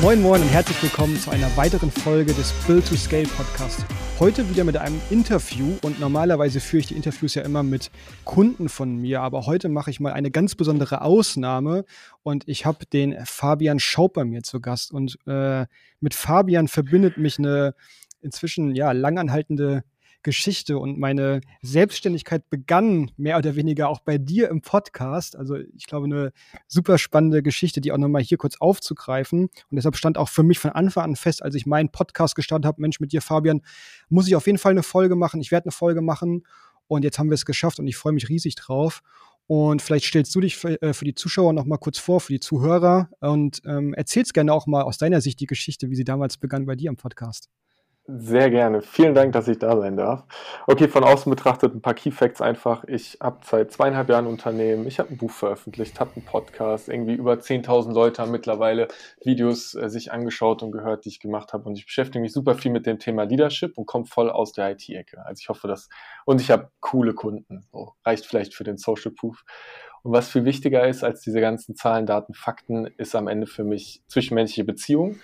Moin Moin und herzlich willkommen zu einer weiteren Folge des Build to Scale Podcast. Heute wieder mit einem Interview und normalerweise führe ich die Interviews ja immer mit Kunden von mir, aber heute mache ich mal eine ganz besondere Ausnahme und ich habe den Fabian Schaub bei mir zu Gast und äh, mit Fabian verbindet mich eine inzwischen ja langanhaltende Geschichte und meine Selbstständigkeit begann mehr oder weniger auch bei dir im Podcast. Also ich glaube, eine super spannende Geschichte, die auch nochmal hier kurz aufzugreifen. Und deshalb stand auch für mich von Anfang an fest, als ich meinen Podcast gestartet habe, Mensch, mit dir, Fabian, muss ich auf jeden Fall eine Folge machen. Ich werde eine Folge machen. Und jetzt haben wir es geschafft und ich freue mich riesig drauf. Und vielleicht stellst du dich für, äh, die Zuschauer noch mal kurz vor, für die Zuhörer und ähm, erzählst gerne auch mal aus deiner Sicht die Geschichte, wie sie damals begann bei dir im Podcast. Sehr gerne. Vielen Dank, dass ich da sein darf. Okay, von außen betrachtet ein paar Key Facts einfach. Ich habe seit zweieinhalb Jahren Unternehmen, ich habe ein Buch veröffentlicht, habe einen Podcast, irgendwie über 10.000 Leute haben mittlerweile Videos äh, sich angeschaut und gehört, die ich gemacht habe. Und ich beschäftige mich super viel mit dem Thema Leadership und komme voll aus der IT-Ecke. Also ich hoffe, dass, und ich habe coole Kunden. So, reicht vielleicht für den Social Proof. Und was viel wichtiger ist als diese ganzen Zahlen, Daten, Fakten, ist am Ende für mich zwischenmenschliche Beziehung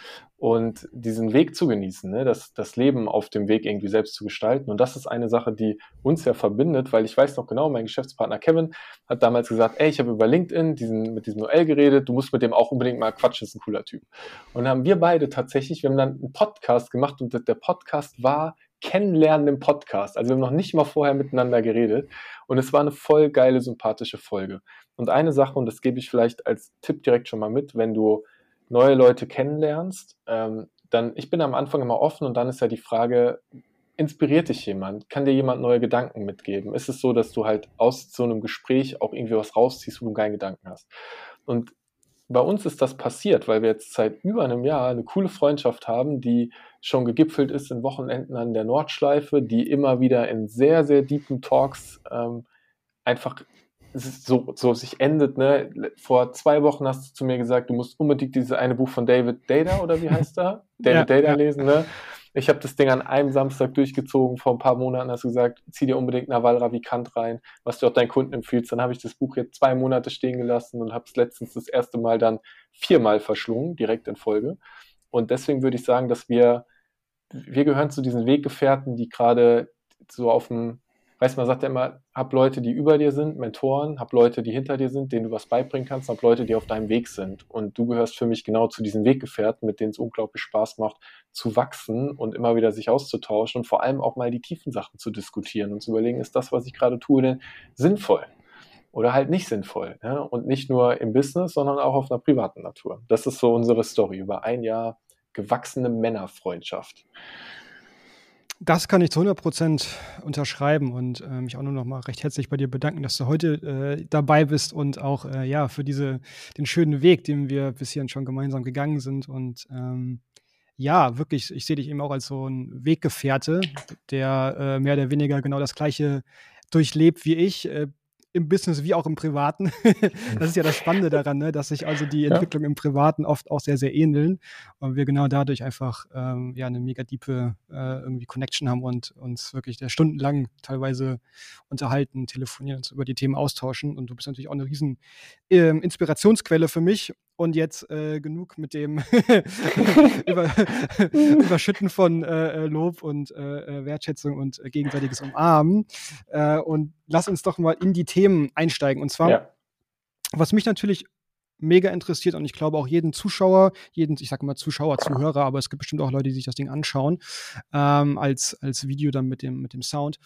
und diesen Weg zu genießen, ne? das, das Leben auf dem Weg irgendwie selbst zu gestalten. Und das ist eine Sache, die uns ja verbindet, weil ich weiß noch genau, mein Geschäftspartner Kevin hat damals gesagt, ey, ich habe über LinkedIn diesen, mit diesem Noel geredet, du musst mit dem auch unbedingt mal quatschen, ist ein cooler Typ. Und dann haben wir beide tatsächlich, wir haben dann einen Podcast gemacht und der Podcast war Kennenlernen im Podcast. Also wir haben noch nicht mal vorher miteinander geredet. Und es war eine voll geile, sympathische Folge. Und eine Sache, und das gebe ich vielleicht als Tipp direkt schon mal mit, wenn du neue Leute kennenlernst, ähm, dann, ich bin am Anfang immer offen und dann ist ja die Frage, inspiriert dich jemand? Kann dir jemand neue Gedanken mitgeben? Ist es so, dass du halt aus so einem Gespräch auch irgendwie was rausziehst, wo du keinen Gedanken hast? Und bei uns ist das passiert, weil wir jetzt seit über einem Jahr eine coole Freundschaft haben, die schon gegipfelt ist in Wochenenden an der Nordschleife, die immer wieder in sehr, sehr deepen Talks ähm, einfach so, so sich endet. Ne? Vor zwei Wochen hast du zu mir gesagt, du musst unbedingt dieses eine Buch von David Data oder wie heißt er? David ja, Data ja. lesen. Ne? Ich habe das Ding an einem Samstag durchgezogen. Vor ein paar Monaten hast du gesagt, zieh dir unbedingt Naval Ravikant rein, was du auch deinen Kunden empfiehlst. Dann habe ich das Buch jetzt zwei Monate stehen gelassen und habe es letztens das erste Mal dann viermal verschlungen, direkt in Folge. Und deswegen würde ich sagen, dass wir, wir gehören zu diesen Weggefährten, die gerade so auf dem Weißt man sagt ja immer, hab Leute, die über dir sind, Mentoren, hab Leute, die hinter dir sind, denen du was beibringen kannst, hab Leute, die auf deinem Weg sind. Und du gehörst für mich genau zu diesen Weggefährten, mit denen es unglaublich Spaß macht, zu wachsen und immer wieder sich auszutauschen und vor allem auch mal die tiefen Sachen zu diskutieren und zu überlegen, ist das, was ich gerade tue, denn sinnvoll? Oder halt nicht sinnvoll. Ja? Und nicht nur im Business, sondern auch auf einer privaten Natur. Das ist so unsere Story über ein Jahr gewachsene Männerfreundschaft. Das kann ich zu 100 Prozent unterschreiben und äh, mich auch nur noch mal recht herzlich bei dir bedanken, dass du heute äh, dabei bist und auch äh, ja für diese den schönen Weg, den wir bis hierhin schon gemeinsam gegangen sind und ähm, ja, wirklich, ich sehe dich eben auch als so ein Weggefährte, der äh, mehr oder weniger genau das Gleiche durchlebt wie ich. Im Business wie auch im Privaten. das ist ja das Spannende daran, ne? dass sich also die Entwicklung ja. im Privaten oft auch sehr, sehr ähneln und wir genau dadurch einfach ähm, ja eine mega diepe äh, irgendwie Connection haben und uns wirklich der stundenlang teilweise unterhalten, telefonieren, uns über die Themen austauschen und du bist natürlich auch eine riesen ähm, Inspirationsquelle für mich und jetzt äh, genug mit dem Über Überschütten von äh, äh, Lob und äh, äh Wertschätzung und äh, gegenseitiges Umarmen. und lass uns doch mal in die Themen einsteigen. Und zwar, ja. was mich natürlich mega interessiert und ich glaube auch jeden Zuschauer, jeden, ich sage mal Zuschauer, Zuhörer, aber es gibt bestimmt auch Leute, die sich das Ding anschauen, ähm, als, als Video dann mit dem, mit dem Sound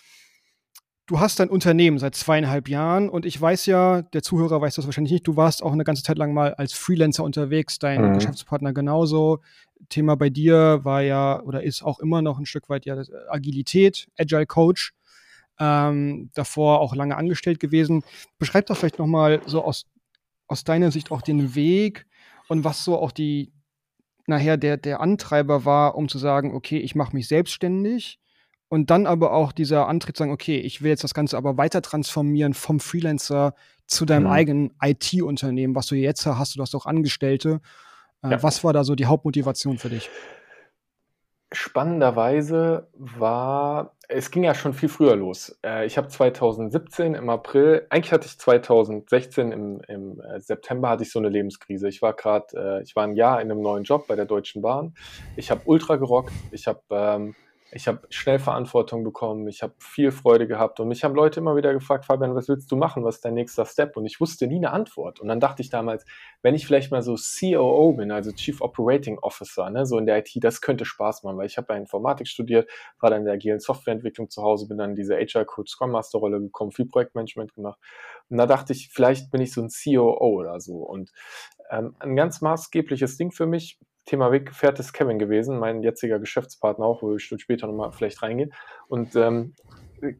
du hast dein Unternehmen seit zweieinhalb Jahren und ich weiß ja, der Zuhörer weiß das wahrscheinlich nicht, du warst auch eine ganze Zeit lang mal als Freelancer unterwegs, dein mhm. Geschäftspartner genauso. Thema bei dir war ja oder ist auch immer noch ein Stück weit ja Agilität, Agile Coach. Ähm, davor auch lange angestellt gewesen. Beschreib doch vielleicht nochmal so aus, aus deiner Sicht auch den Weg und was so auch die nachher der, der Antreiber war, um zu sagen, okay, ich mache mich selbstständig und dann aber auch dieser Antritt sagen, okay, ich will jetzt das Ganze aber weiter transformieren vom Freelancer zu deinem mhm. eigenen IT-Unternehmen, was du jetzt hast, du hast auch Angestellte. Äh, ja. Was war da so die Hauptmotivation für dich? spannenderweise war, es ging ja schon viel früher los. Äh, ich habe 2017 im April, eigentlich hatte ich 2016 im, im äh, September hatte ich so eine Lebenskrise. Ich war gerade, ich war ein Jahr in einem neuen Job bei der Deutschen Bahn. Ich habe ultra gerockt. Ich habe ähm, ich habe schnell Verantwortung bekommen, ich habe viel Freude gehabt und mich haben Leute immer wieder gefragt, Fabian, was willst du machen, was ist dein nächster Step? Und ich wusste nie eine Antwort. Und dann dachte ich damals, wenn ich vielleicht mal so COO bin, also Chief Operating Officer, ne, so in der IT, das könnte Spaß machen, weil ich habe ja Informatik studiert, war dann in der agilen Softwareentwicklung zu Hause, bin dann in diese Agile Coach Scrum Master Rolle gekommen, viel Projektmanagement gemacht. Und da dachte ich, vielleicht bin ich so ein COO oder so. Und ähm, ein ganz maßgebliches Ding für mich, Thema Weggefährt ist Kevin gewesen, mein jetziger Geschäftspartner auch, wo ich später nochmal vielleicht reingehen. Und ähm,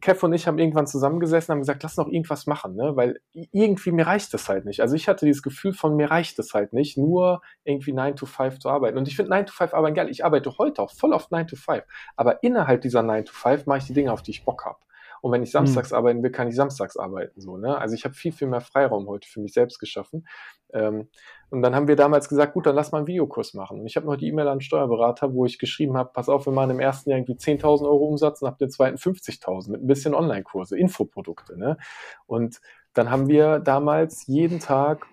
Kev und ich haben irgendwann zusammengesessen und haben gesagt, lass noch irgendwas machen, ne? weil irgendwie mir reicht das halt nicht. Also ich hatte dieses Gefühl von mir reicht es halt nicht, nur irgendwie 9 to 5 zu arbeiten. Und ich finde 9 to 5 arbeiten geil. Ich arbeite heute auch voll auf 9 to 5. Aber innerhalb dieser 9 to 5 mache ich die Dinge, auf die ich Bock habe. Und wenn ich samstags mhm. arbeiten will, kann ich samstags arbeiten. So, ne? Also ich habe viel, viel mehr Freiraum heute für mich selbst geschaffen. Ähm, und dann haben wir damals gesagt, gut, dann lass mal einen Videokurs machen. Und ich habe noch die E-Mail an den Steuerberater, wo ich geschrieben habe, pass auf, wir machen im ersten Jahr irgendwie 10.000 Euro Umsatz und ab dem zweiten 50.000 mit ein bisschen Online-Kurse, Infoprodukte. Ne? Und dann haben wir damals jeden Tag,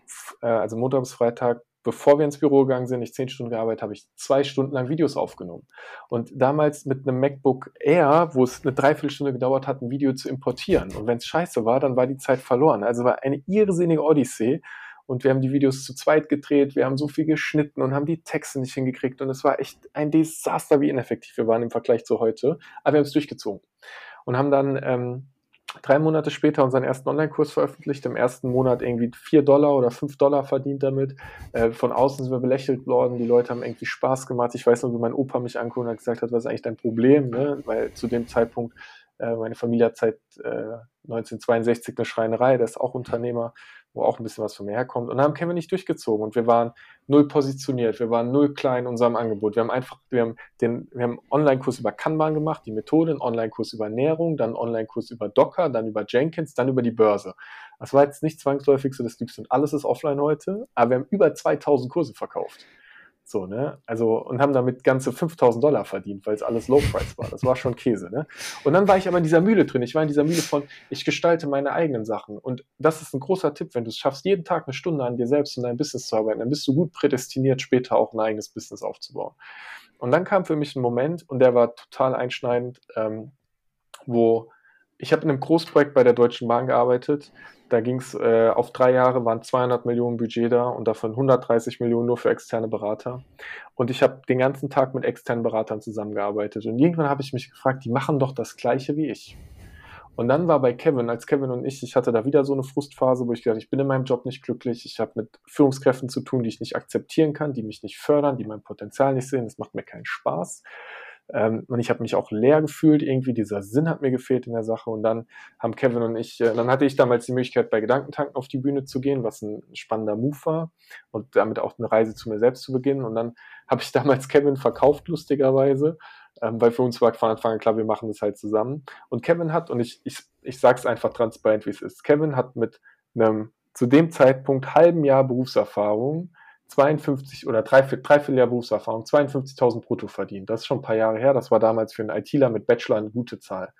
äh, also Montag bis Freitag, bevor wir ins Büro gegangen sind, ich zehn Stunden gearbeitet habe, ich zwei Stunden lang Videos aufgenommen. Und damals mit einem MacBook Air, wo es eine Dreiviertelstunde gedauert hat, ein Video zu importieren. Und wenn es scheiße war, dann war die Zeit verloren. Also war eine irrsinnige Odyssee. Und wir haben die Videos zu zweit gedreht, wir haben so viel geschnitten und haben die Texte nicht hingekriegt. Und es war echt ein Desaster, wie ineffektiv wir waren im Vergleich zu heute. Aber wir haben es durchgezogen. Und haben dann ähm, drei Monate später unseren ersten Online-Kurs veröffentlicht, im ersten Monat irgendwie vier Dollar oder fünf Dollar verdient damit. Äh, von außen sind wir belächelt worden, die Leute haben irgendwie Spaß gemacht. Ich weiß noch, wie mein Opa mich anguckt und gesagt hat, was ist eigentlich dein Problem? Ne? Weil zu dem Zeitpunkt äh, meine Familie hat seit äh, 1962 eine Schreinerei, der ist auch Unternehmer, wo auch ein bisschen was von mir herkommt. Und dann haben Kevin nicht durchgezogen und wir waren null positioniert, wir waren null klein in unserem Angebot. Wir haben einfach, wir haben den, wir haben einen Online-Kurs über Kanban gemacht, die Methode, einen Online-Kurs über Ernährung, dann einen Online-Kurs über Docker, dann über Jenkins, dann über die Börse. Das war jetzt nicht zwangsläufig so das Glückste und alles ist offline heute, aber wir haben über 2000 Kurse verkauft. So, ne? Also, und haben damit ganze 5000 Dollar verdient, weil es alles Low Price war. Das war schon Käse, ne? Und dann war ich aber in dieser Mühle drin. Ich war in dieser Mühle von, ich gestalte meine eigenen Sachen. Und das ist ein großer Tipp, wenn du es schaffst, jeden Tag eine Stunde an dir selbst und dein Business zu arbeiten, dann bist du gut prädestiniert, später auch ein eigenes Business aufzubauen. Und dann kam für mich ein Moment, und der war total einschneidend, ähm, wo ich habe in einem Großprojekt bei der Deutschen Bahn gearbeitet. Da ging es äh, auf drei Jahre, waren 200 Millionen Budget da und davon 130 Millionen nur für externe Berater. Und ich habe den ganzen Tag mit externen Beratern zusammengearbeitet. Und irgendwann habe ich mich gefragt, die machen doch das Gleiche wie ich. Und dann war bei Kevin, als Kevin und ich, ich hatte da wieder so eine Frustphase, wo ich gedacht, ich bin in meinem Job nicht glücklich, ich habe mit Führungskräften zu tun, die ich nicht akzeptieren kann, die mich nicht fördern, die mein Potenzial nicht sehen, das macht mir keinen Spaß. Ähm, und ich habe mich auch leer gefühlt, irgendwie dieser Sinn hat mir gefehlt in der Sache. Und dann haben Kevin und ich, äh, dann hatte ich damals die Möglichkeit, bei Gedankentanken auf die Bühne zu gehen, was ein spannender Move war und damit auch eine Reise zu mir selbst zu beginnen. Und dann habe ich damals Kevin verkauft, lustigerweise, ähm, weil für uns war von Anfang an klar, wir machen das halt zusammen. Und Kevin hat, und ich, ich, ich sage es einfach transparent, wie es ist, Kevin hat mit einem zu dem Zeitpunkt halben Jahr Berufserfahrung 52 oder dreiviertel, dreiviertel Jahr Berufserfahrung, 52.000 brutto verdient. Das ist schon ein paar Jahre her. Das war damals für einen ITler mit Bachelor eine gute Zahl.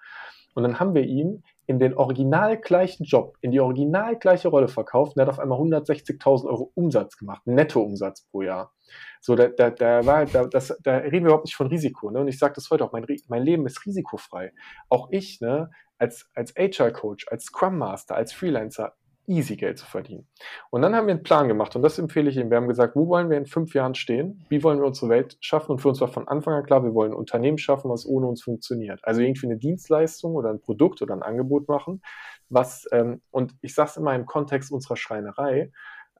Und dann haben wir ihn in den original gleichen Job, in die original gleiche Rolle verkauft und er hat auf einmal 160.000 Euro Umsatz gemacht, Nettoumsatz pro Jahr. So, da, da, da, war, da, das, da reden wir überhaupt nicht von Risiko. Ne? Und ich sage das heute auch, mein, mein Leben ist risikofrei. Auch ich, ne, als, als HR-Coach, als Scrum Master, als Freelancer, easy Geld zu verdienen. Und dann haben wir einen Plan gemacht und das empfehle ich Ihnen. Wir haben gesagt, wo wollen wir in fünf Jahren stehen? Wie wollen wir unsere Welt schaffen? Und für uns war von Anfang an klar, wir wollen ein Unternehmen schaffen, was ohne uns funktioniert. Also irgendwie eine Dienstleistung oder ein Produkt oder ein Angebot machen, was, ähm, und ich sage es immer im Kontext unserer Schreinerei,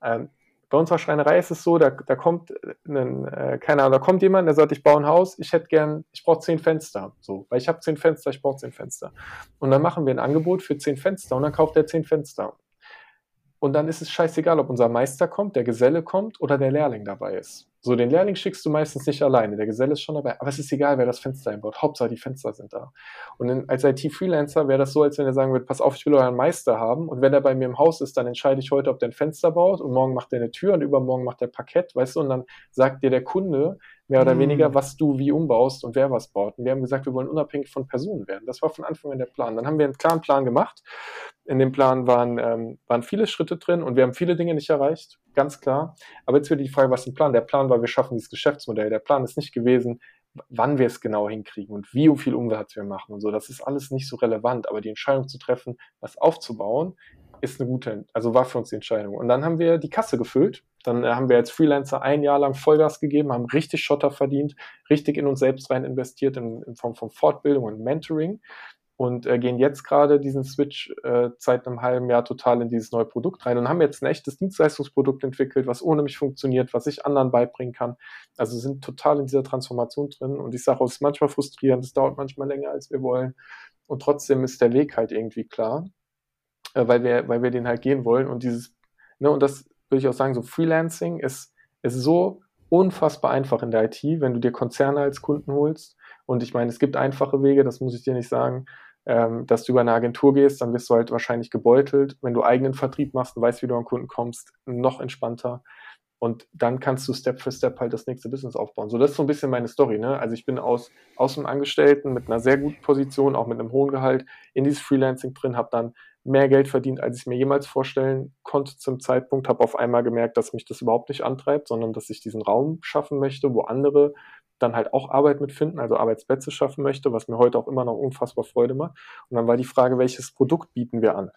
ähm, bei unserer Schreinerei ist es so, da, da kommt ein, äh, keine Ahnung, da kommt jemand, der sagt, ich baue ein Haus, ich hätte gern, ich brauche zehn Fenster, so, weil ich habe zehn Fenster, ich brauche zehn Fenster. Und dann machen wir ein Angebot für zehn Fenster und dann kauft er zehn Fenster. Und dann ist es scheißegal, ob unser Meister kommt, der Geselle kommt oder der Lehrling dabei ist. So, den Lehrling schickst du meistens nicht alleine, der Geselle ist schon dabei, aber es ist egal, wer das Fenster einbaut. Hauptsache, die Fenster sind da. Und in, als IT-Freelancer wäre das so, als wenn er sagen würde, pass auf, ich will euren Meister haben und wenn er bei mir im Haus ist, dann entscheide ich heute, ob der ein Fenster baut und morgen macht er eine Tür und übermorgen macht er Parkett, weißt du, und dann sagt dir der Kunde, mehr oder mm. weniger, was du wie umbaust und wer was baut. Und wir haben gesagt, wir wollen unabhängig von Personen werden. Das war von Anfang an der Plan. Dann haben wir einen klaren Plan gemacht. In dem Plan waren, ähm, waren viele Schritte drin und wir haben viele Dinge nicht erreicht, ganz klar. Aber jetzt wird die Frage, was ist ein Plan? Der Plan war, wir schaffen dieses Geschäftsmodell. Der Plan ist nicht gewesen, wann wir es genau hinkriegen und wie viel Umsatz wir machen und so. Das ist alles nicht so relevant. Aber die Entscheidung zu treffen, was aufzubauen, ist eine gute, also war für uns die Entscheidung. Und dann haben wir die Kasse gefüllt. Dann äh, haben wir als Freelancer ein Jahr lang Vollgas gegeben, haben richtig Schotter verdient, richtig in uns selbst rein investiert in, in Form von Fortbildung und Mentoring und äh, gehen jetzt gerade diesen Switch äh, seit einem halben Jahr total in dieses neue Produkt rein und haben jetzt ein echtes Dienstleistungsprodukt entwickelt, was ohne mich funktioniert, was ich anderen beibringen kann. Also sind total in dieser Transformation drin und ich sage, es ist manchmal frustrierend, es dauert manchmal länger, als wir wollen und trotzdem ist der Weg halt irgendwie klar äh, weil, wir, weil wir den halt gehen wollen. Und dieses, ne, und das würde ich auch sagen, so Freelancing ist, ist so unfassbar einfach in der IT, wenn du dir Konzerne als Kunden holst. Und ich meine, es gibt einfache Wege, das muss ich dir nicht sagen, ähm, dass du über eine Agentur gehst, dann wirst du halt wahrscheinlich gebeutelt. Wenn du eigenen Vertrieb machst und weißt, wie du an Kunden kommst, noch entspannter. Und dann kannst du Step für Step halt das nächste Business aufbauen. So, das ist so ein bisschen meine Story. Ne? Also ich bin aus, aus einem Angestellten mit einer sehr guten Position, auch mit einem hohen Gehalt, in dieses Freelancing drin, habe dann mehr Geld verdient, als ich mir jemals vorstellen konnte zum Zeitpunkt, habe auf einmal gemerkt, dass mich das überhaupt nicht antreibt, sondern dass ich diesen Raum schaffen möchte, wo andere dann halt auch Arbeit mitfinden, also Arbeitsplätze schaffen möchte, was mir heute auch immer noch unfassbar Freude macht. Und dann war die Frage, welches Produkt bieten wir an?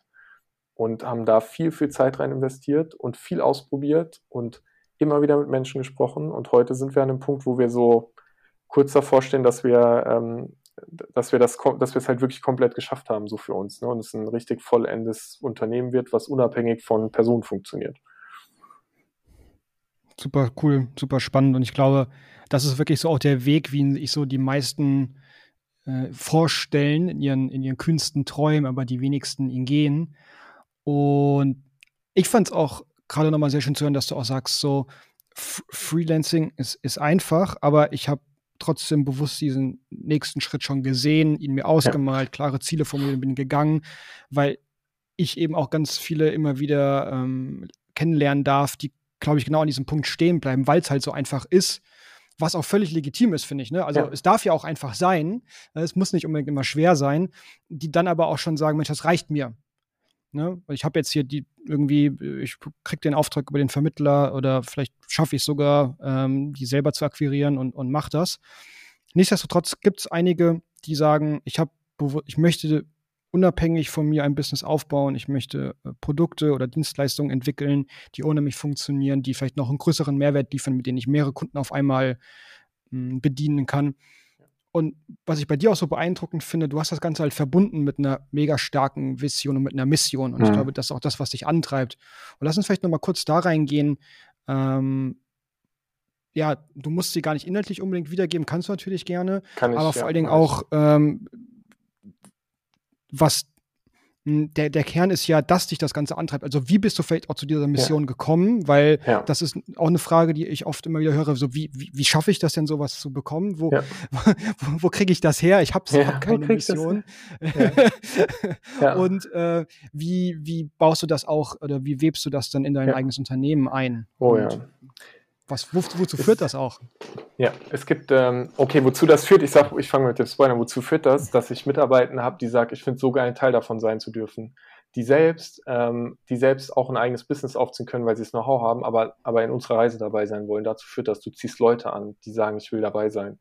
Und haben da viel, viel Zeit rein investiert und viel ausprobiert und immer wieder mit Menschen gesprochen. Und heute sind wir an einem Punkt, wo wir so kurz davor stehen, dass wir ähm, dass wir das, dass wir es halt wirklich komplett geschafft haben, so für uns. Ne? Und es ein richtig vollendes Unternehmen wird, was unabhängig von Personen funktioniert. Super cool, super spannend. Und ich glaube, das ist wirklich so auch der Weg, wie ich so die meisten äh, vorstellen in ihren, in ihren kühnsten Träumen, aber die wenigsten ihn gehen. Und ich fand es auch gerade nochmal sehr schön zu hören, dass du auch sagst, so Freelancing ist, ist einfach, aber ich habe trotzdem bewusst diesen nächsten Schritt schon gesehen, ihn mir ausgemalt, ja. klare Ziele formuliert, bin gegangen, weil ich eben auch ganz viele immer wieder ähm, kennenlernen darf, die, glaube ich, genau an diesem Punkt stehen bleiben, weil es halt so einfach ist, was auch völlig legitim ist, finde ich. Ne? Also ja. es darf ja auch einfach sein, es muss nicht unbedingt immer schwer sein, die dann aber auch schon sagen, Mensch, das reicht mir. Ne? Ich habe jetzt hier die irgendwie, ich kriege den Auftrag über den Vermittler oder vielleicht schaffe ich es sogar, ähm, die selber zu akquirieren und, und mache das. Nichtsdestotrotz gibt es einige, die sagen, ich habe, ich möchte unabhängig von mir ein Business aufbauen, ich möchte äh, Produkte oder Dienstleistungen entwickeln, die ohne mich funktionieren, die vielleicht noch einen größeren Mehrwert liefern, mit denen ich mehrere Kunden auf einmal mh, hm, bedienen kann. Und was ich bei dir auch so beeindruckend finde, du hast das Ganze halt verbunden mit einer mega starken Vision und mit einer Mission. Und mhm. ich glaube, das ist auch das, was dich antreibt. Und lass uns vielleicht noch mal kurz da reingehen. Ähm, ja, du musst sie gar nicht inhaltlich unbedingt wiedergeben, kannst du natürlich gerne. Kann ich, aber vor ja, allen Dingen auch, ähm, was der, der Kern ist ja, dass dich das Ganze antreibt. Also wie bist du vielleicht auch zu dieser Mission ja. gekommen? Weil ja. das ist auch eine Frage, die ich oft immer wieder höre. So wie, wie, wie schaffe ich das denn, sowas zu bekommen? Wo, ja. wo, wo kriege ich das her? Ich habe hab keine Mission. Und äh, wie, wie baust du das auch oder wie webst du das dann in dein eigenes Unternehmen ein? Oh Und ja. Was, wo, wozu es, führt das auch? Ja, es gibt, ähm, okay, wozu das führt, ich sag, ich fange mit dem Spoiler, wozu führt das, dass ich Mitarbeiter habe, die sagen, ich finde es so geil, ein Teil davon sein zu dürfen. Die selbst, ähm, die selbst auch ein eigenes Business aufziehen können, weil sie es Know-how haben, aber, aber in unserer Reise dabei sein wollen. Dazu führt das, du ziehst Leute an, die sagen, ich will dabei sein.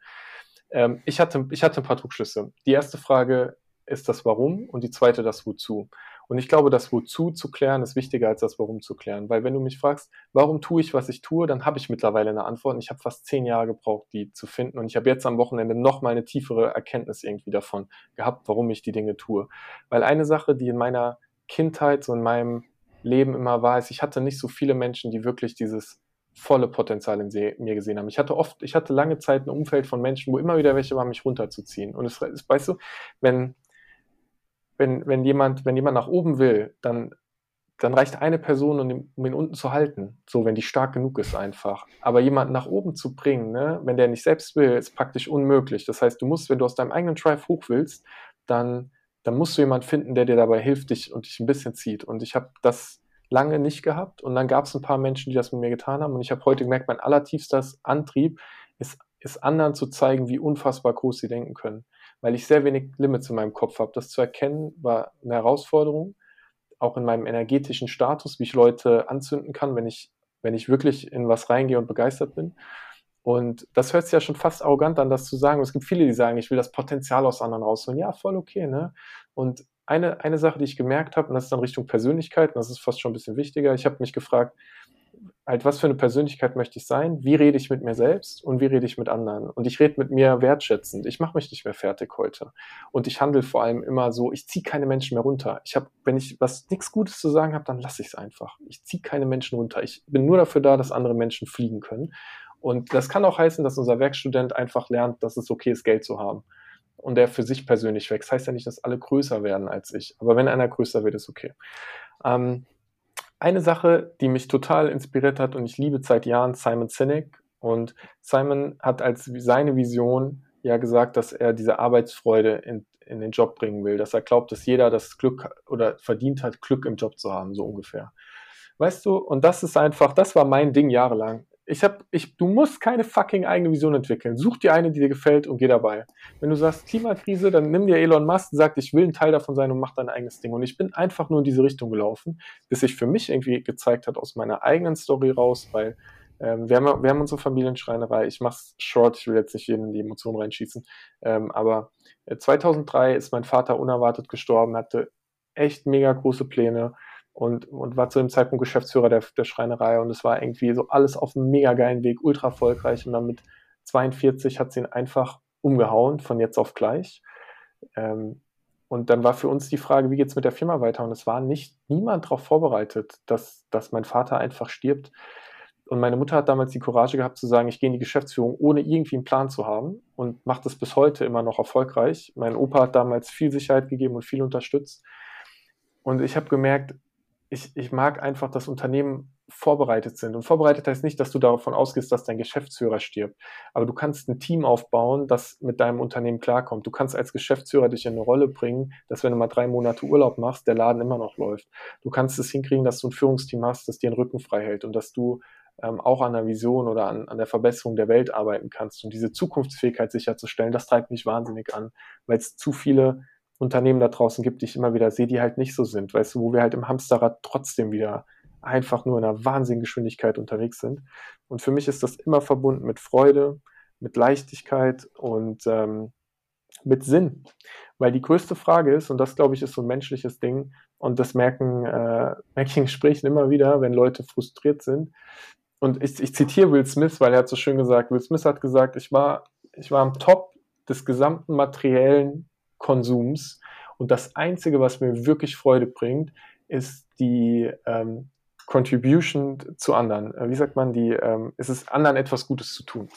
Ähm, ich, hatte, ich hatte ein paar Trugschlüsse. Die erste Frage ist das Warum und die zweite das Wozu. Und ich glaube, das Wozu zu klären ist wichtiger als das Warum zu klären. Weil wenn du mich fragst, warum tue ich, was ich tue, dann habe ich mittlerweile eine Antwort. Und ich habe fast zehn Jahre gebraucht, die zu finden. Und ich habe jetzt am Wochenende noch mal eine tiefere Erkenntnis irgendwie davon gehabt, warum ich die Dinge tue. Weil eine Sache, die in meiner Kindheit, so in meinem Leben immer war, ist, ich hatte nicht so viele Menschen, die wirklich dieses volle Potenzial in mir gesehen haben. Ich hatte oft, ich hatte lange Zeit ein Umfeld von Menschen, wo immer wieder welche waren, mich runterzuziehen. Und es weißt du, wenn, wenn, wenn, jemand, wenn jemand nach oben will, dann, dann reicht eine Person, um ihn, unten zu halten. So, wenn die stark genug ist einfach. Aber jemanden nach oben zu bringen, ne, wenn der nicht selbst will, ist praktisch unmöglich. Das heißt, du musst, wenn du aus deinem eigenen Drive hoch willst, dann, dann musst du jemanden finden, der dir dabei hilft dich und dich ein bisschen zieht. Und ich habe das lange nicht gehabt. Und dann gab es ein paar Menschen, die das mit mir getan haben. Und ich habe heute gemerkt, mein allertiefster Antrieb ist ist anderen zu zeigen, wie unfassbar groß sie denken können. Weil ich sehr wenig Limits in meinem Kopf habe. Das zu erkennen war eine Herausforderung, auch in meinem energetischen Status, wie ich Leute anzünden kann, wenn ich, wenn ich wirklich in was reingehe und begeistert bin. Und das hört sich ja schon fast arrogant an, das zu sagen. Es gibt viele, die sagen, ich will das Potenzial aus anderen rausholen. Ja, voll okay, ne? Und eine, eine Sache, die ich gemerkt habe, und das ist dann Richtung Persönlichkeit, und das ist fast schon ein bisschen wichtiger, ich habe mich gefragt, halt, was für eine Persönlichkeit möchte ich sein? Wie rede ich mit mir selbst und wie rede ich mit anderen? Und ich rede mit mir wertschätzend. Ich mache mich nicht mehr fertig heute. Und ich handle vor allem immer so, ich ziehe keine Menschen mehr runter. Ich habe, wenn ich was nichts Gutes zu sagen habe, dann lasse ich es einfach. Ich ziehe keine Menschen runter. Ich bin nur dafür da, dass andere Menschen fliegen können. Und das kann auch heißen, dass unser Werkstudent einfach lernt, dass es okay ist, Geld zu haben. Und der für sich persönlich wächst. Heißt ja nicht, dass alle größer werden als ich. Aber wenn einer größer wird, ist okay. Ähm, eine Sache, die mich total inspiriert hat und ich liebe seit Jahren Simon Sinek. Und Simon hat als seine Vision ja gesagt, dass er diese Arbeitsfreude in, in den Job bringen will, dass er glaubt, dass jeder das Glück oder verdient hat, Glück im Job zu haben, so ungefähr. Weißt du, und das ist einfach, das war mein Ding jahrelang. Ich hab, ich, du musst keine fucking eigene Vision entwickeln. Such dir eine, die dir gefällt und geh dabei. Wenn du sagst Klimakrise, dann nimm dir Elon Musk und sag, ich will ein Teil davon sein und mach dein eigenes Ding. Und ich bin einfach nur in diese Richtung gelaufen, bis sich für mich irgendwie gezeigt hat aus meiner eigenen Story raus, weil ähm, wir, haben, wir haben unsere Familienschreinerei. Ich mach's short, ich will jetzt nicht jeden in die Emotionen reinschießen. Ähm, aber 2003 äh, ist mein Vater unerwartet gestorben, hatte echt mega große Pläne und, und war zu dem Zeitpunkt Geschäftsführer der, der Schreinerei und es war irgendwie so alles auf einem mega geilen Weg, ultra erfolgreich und dann mit 42 hat sie ihn einfach umgehauen von jetzt auf gleich. Ähm, und dann war für uns die Frage, wie geht's mit der Firma weiter? Und es war nicht niemand darauf vorbereitet, dass, dass mein Vater einfach stirbt. Und meine Mutter hat damals die Courage gehabt zu sagen, ich gehe in die Geschäftsführung, ohne irgendwie einen Plan zu haben und macht es bis heute immer noch erfolgreich. Mein Opa hat damals viel Sicherheit gegeben und viel unterstützt. Und ich habe gemerkt, ich, ich mag einfach, dass Unternehmen vorbereitet sind. Und vorbereitet heißt nicht, dass du davon ausgehst, dass dein Geschäftsführer stirbt. Aber du kannst ein Team aufbauen, das mit deinem Unternehmen klarkommt. Du kannst als Geschäftsführer dich in eine Rolle bringen, dass wenn du mal drei Monate Urlaub machst, der Laden immer noch läuft. Du kannst es hinkriegen, dass du ein Führungsteam hast, das dir den Rücken frei hält und dass du ähm, auch an der Vision oder an, an der Verbesserung der Welt arbeiten kannst. Und diese Zukunftsfähigkeit sicherzustellen, das treibt mich wahnsinnig an, weil es zu viele Unternehmen da draußen gibt, die ich immer wieder sehe, die halt nicht so sind, weißt du, wo wir halt im Hamsterrad trotzdem wieder einfach nur in einer wahnsinnigen Geschwindigkeit unterwegs sind. Und für mich ist das immer verbunden mit Freude, mit Leichtigkeit und ähm, mit Sinn. Weil die größte Frage ist, und das glaube ich ist so ein menschliches Ding, und das merken, äh, merke ich in Gesprächen immer wieder, wenn Leute frustriert sind. Und ich, ich zitiere Will Smith, weil er hat so schön gesagt, Will Smith hat gesagt, ich war, ich war am Top des gesamten materiellen Konsums. Und das Einzige, was mir wirklich Freude bringt, ist die ähm, Contribution zu anderen. Äh, wie sagt man, die, ähm, es ist anderen etwas Gutes zu tun.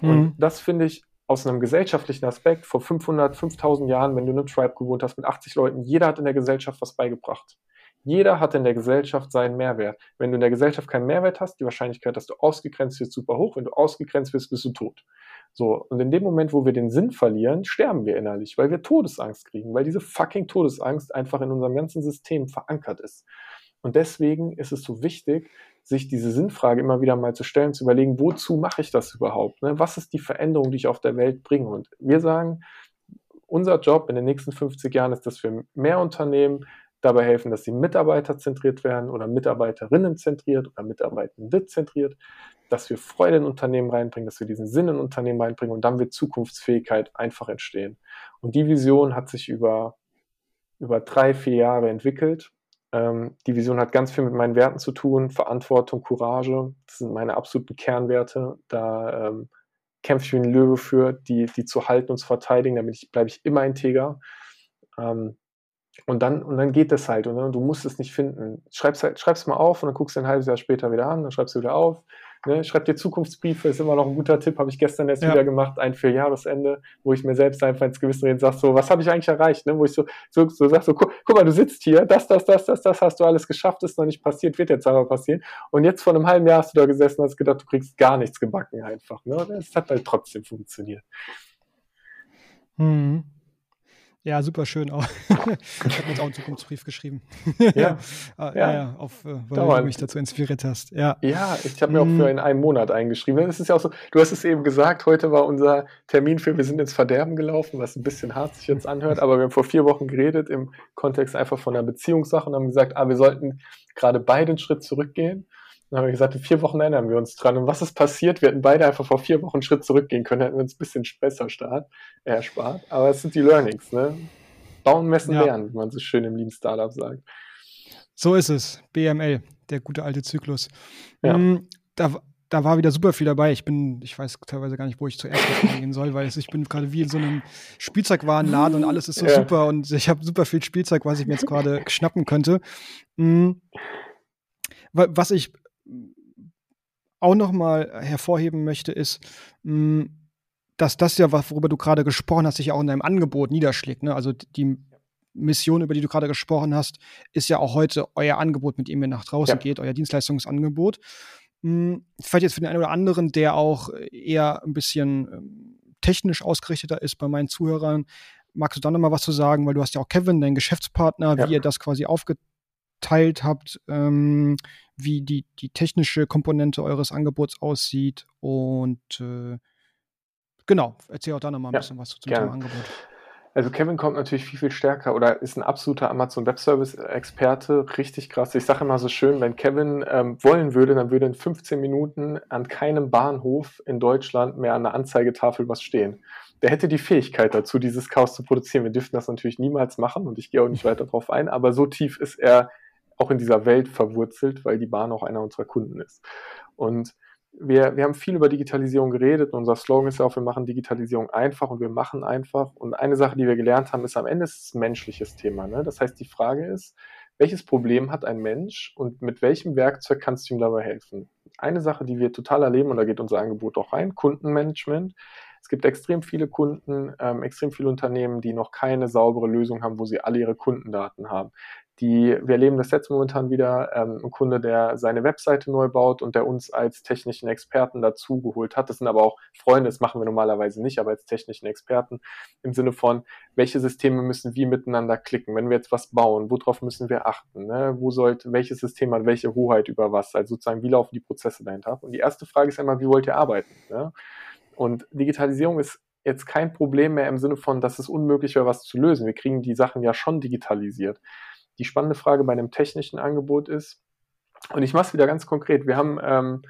Mhm. Und das finde ich aus einem gesellschaftlichen Aspekt vor 500, 5000 Jahren, wenn du in einem Tribe gewohnt hast mit 80 Leuten, jeder hat in der Gesellschaft was beigebracht. Jeder hat in der Gesellschaft seinen Mehrwert. Wenn du in der Gesellschaft keinen Mehrwert hast, die Wahrscheinlichkeit, dass du ausgegrenzt wirst, super hoch. Wenn du ausgegrenzt wirst, bist du tot. So, und in dem Moment, wo wir den Sinn verlieren, sterben wir innerlich, weil wir Todesangst kriegen, weil diese fucking Todesangst einfach in unserem ganzen System verankert ist. Und deswegen ist es so wichtig, sich diese Sinnfrage immer wieder mal zu stellen, zu überlegen, wozu mache ich das überhaupt? Ne? Was ist die Veränderung, die ich auf der Welt bringe? Und wir sagen, unser Job in den nächsten 50 Jahren ist, dass wir mehr Unternehmen dabei helfen, dass sie mitarbeiterzentriert werden oder Mitarbeiterinnen zentriert oder Mitarbeitende zentriert, dass wir Freude in Unternehmen reinbringen, dass wir diesen Sinn in Unternehmen reinbringen und dann wird Zukunftsfähigkeit einfach entstehen. Und die Vision hat sich über, über drei, vier Jahre entwickelt. Ähm, die Vision hat ganz viel mit meinen Werten zu tun, Verantwortung, Courage, das sind meine absoluten Kernwerte. Da ähm, kämpfe ich wie ein Löwe für, die, die zu halten und zu verteidigen, damit bleibe ich immer integer. Ähm, und dann, und dann geht das halt, und ne? du musst es nicht finden. Schreib's, halt, mal auf und dann guckst du ein halbes Jahr später wieder an, dann schreibst du wieder auf, Ne, schreib dir Zukunftsbriefe, ist immer noch ein guter Tipp, habe ich gestern erst ja. wieder gemacht, ein für Jahresende, wo ich mir selbst einfach ins Gewissen rede und sag so, was habe ich eigentlich erreicht? Ne? Wo ich so, so, so sag so, guck, guck, mal, du sitzt hier, das, das, das, das, das hast du alles geschafft, ist noch nicht passiert, wird jetzt aber passieren. Und jetzt vor einem halben Jahr hast du da gesessen und hast gedacht, du kriegst gar nichts gebacken einfach. Ne? Es hat halt trotzdem funktioniert. Hm. Ja, super schön auch. ich habe jetzt auch einen Zukunftsbrief geschrieben. Ja, ah, ja, ja, auf, äh, weil Dauernd. du mich dazu inspiriert hast. Ja, ja ich habe mir auch für mhm. in einem Monat eingeschrieben. Das ist ja auch so, du hast es eben gesagt, heute war unser Termin für Wir sind ins Verderben gelaufen, was ein bisschen hart sich jetzt anhört, aber wir haben vor vier Wochen geredet im Kontext einfach von einer Beziehungssache und haben gesagt, ah, wir sollten gerade beide einen Schritt zurückgehen dann haben wir gesagt, in vier Wochen erinnern wir uns dran. Und was ist passiert? Wir hätten beide einfach vor vier Wochen einen Schritt zurückgehen können, hätten wir uns ein bisschen besser start, äh, erspart. Aber es sind die Learnings, ne? Bauen, messen, ja. lernen, wie man so schön im Lean Startup sagt. So ist es. BML, der gute alte Zyklus. Ja. Mhm, da, da war wieder super viel dabei. Ich bin, ich weiß teilweise gar nicht, wo ich zuerst gehen soll, weil ich bin gerade wie in so einem Spielzeugwarenladen und alles ist so ja. super und ich habe super viel Spielzeug, was ich mir jetzt gerade schnappen könnte. Mhm. Was ich auch noch mal hervorheben möchte, ist, hm, dass das ja, worüber du gerade gesprochen hast, sich ja auch in deinem Angebot niederschlägt. Ne? Also die Mission, über die du gerade gesprochen hast, ist ja auch heute euer Angebot, mit dem ihr nach draußen ja. geht, euer Dienstleistungsangebot. Hm, vielleicht jetzt für den einen oder anderen, der auch eher ein bisschen ähm, technisch ausgerichteter ist bei meinen Zuhörern, magst du da noch mal was zu sagen, weil du hast ja auch Kevin, deinen Geschäftspartner, ja. wie ihr das quasi aufgeteilt habt, ähm, wie die, die technische Komponente eures Angebots aussieht und äh, genau, erzähl auch da nochmal ein ja, bisschen was zum gerne. Thema Angebot. Also Kevin kommt natürlich viel, viel stärker oder ist ein absoluter Amazon Web Service Experte, richtig krass. Ich sage immer so schön, wenn Kevin ähm, wollen würde, dann würde in 15 Minuten an keinem Bahnhof in Deutschland mehr an der Anzeigetafel was stehen. Der hätte die Fähigkeit dazu, dieses Chaos zu produzieren. Wir dürften das natürlich niemals machen und ich gehe auch nicht weiter darauf ein, aber so tief ist er auch in dieser Welt verwurzelt, weil die Bahn auch einer unserer Kunden ist. Und wir, wir haben viel über Digitalisierung geredet unser Slogan ist ja auch, wir machen Digitalisierung einfach und wir machen einfach. Und eine Sache, die wir gelernt haben, ist am Ende ist es ein menschliches Thema. Ne? Das heißt, die Frage ist, welches Problem hat ein Mensch und mit welchem Werkzeug kannst du ihm dabei helfen? Eine Sache, die wir total erleben, und da geht unser Angebot auch rein, Kundenmanagement. Es gibt extrem viele Kunden, ähm, extrem viele Unternehmen, die noch keine saubere Lösung haben, wo sie alle ihre Kundendaten haben die, wir erleben das jetzt momentan wieder, ähm, ein Kunde, der seine Webseite neu baut und der uns als technischen Experten dazu geholt hat. Das sind aber auch Freunde, das machen wir normalerweise nicht, aber als technischen Experten im Sinne von, welche Systeme müssen wie miteinander klicken, wenn wir jetzt was bauen, worauf müssen wir achten, ne? wo sollte, welches System hat welche Hoheit über was, also sozusagen, wie laufen die Prozesse dahinter. Und die erste Frage ist immer, wie wollt ihr arbeiten? Ne? Und Digitalisierung ist jetzt kein Problem mehr im Sinne von, dass es unmöglich wäre, was zu lösen. Wir kriegen die Sachen ja schon digitalisiert die spannende Frage bei einem technischen Angebot ist, und ich mache es wieder ganz konkret, wir haben, ähm,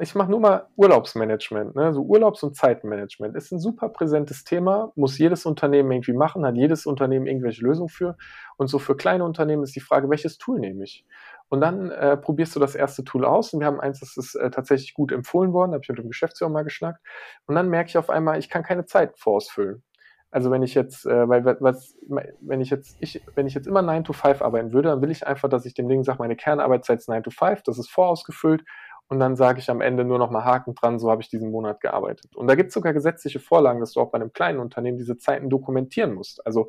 ich mache nur mal Urlaubsmanagement, ne? so Urlaubs- und Zeitmanagement ist ein super präsentes Thema, muss jedes Unternehmen irgendwie machen, hat jedes Unternehmen irgendwelche Lösungen für. Und so für kleine Unternehmen ist die Frage, welches Tool nehme ich? Und dann äh, probierst du das erste Tool aus und wir haben eins, das ist äh, tatsächlich gut empfohlen worden, habe ich mit dem Geschäftsführer mal geschnackt. Und dann merke ich auf einmal, ich kann keine Zeit vorausfüllen. Also wenn ich jetzt, äh, weil was, wenn ich jetzt, ich, wenn ich jetzt immer 9 to 5 arbeiten würde, dann will ich einfach, dass ich dem Ding sage, meine Kernarbeitszeit ist 9 to 5, das ist vorausgefüllt und dann sage ich am Ende nur noch mal Haken dran, so habe ich diesen Monat gearbeitet. Und da gibt es sogar gesetzliche Vorlagen, dass du auch bei einem kleinen Unternehmen diese Zeiten dokumentieren musst. Also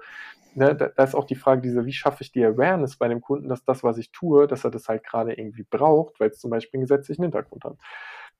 ne, da, da ist auch die Frage, diese, wie schaffe ich die Awareness bei dem Kunden, dass das, was ich tue, dass er das halt gerade irgendwie braucht, weil es zum Beispiel einen gesetzlichen Hintergrund hat.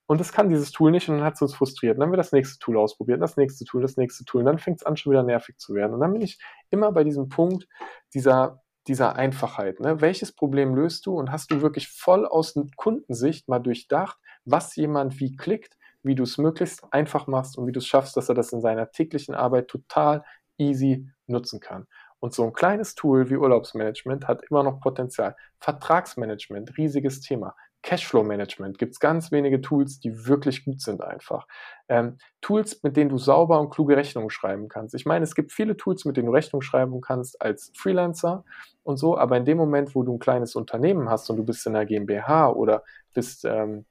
Und das kann dieses Tool nicht und dann hat es uns frustriert. Und dann haben wir das nächste Tool ausprobiert, das nächste Tool, das nächste Tool. Und dann fängt es an, schon wieder nervig zu werden. Und dann bin ich immer bei diesem Punkt dieser, dieser Einfachheit. Ne? Welches Problem löst du und hast du wirklich voll aus Kundensicht mal durchdacht, was jemand wie klickt, wie du es möglichst einfach machst und wie du es schaffst, dass er das in seiner täglichen Arbeit total easy nutzen kann. Und so ein kleines Tool wie Urlaubsmanagement hat immer noch Potenzial. Vertragsmanagement, riesiges Thema. Cashflow-Management gibt es ganz wenige Tools, die wirklich gut sind einfach. Ähm, Tools, mit denen du sauber und kluge Rechnungen schreiben kannst. Ich meine, es gibt viele Tools, mit denen du Rechnungen schreiben kannst als Freelancer und so, aber in dem Moment, wo du ein kleines Unternehmen hast und du bist in einer GmbH oder bist ähm,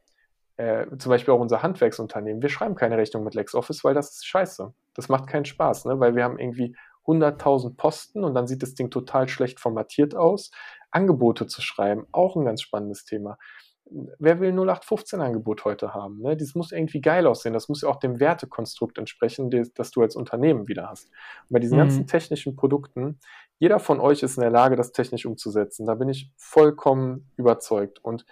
äh, zum Beispiel auch unser Handwerksunternehmen, wir schreiben keine Rechnung mit LexOffice, weil das ist scheiße. Das macht keinen Spaß, ne? weil wir haben irgendwie 100.000 Posten und dann sieht das Ding total schlecht formatiert aus. Angebote zu schreiben, auch ein ganz spannendes Thema wer will 0815-Angebot heute haben? Ne? Das muss irgendwie geil aussehen. Das muss ja auch dem Wertekonstrukt entsprechen, das du als Unternehmen wieder hast. Und bei diesen mhm. ganzen technischen Produkten, jeder von euch ist in der Lage, das technisch umzusetzen. Da bin ich vollkommen überzeugt. Und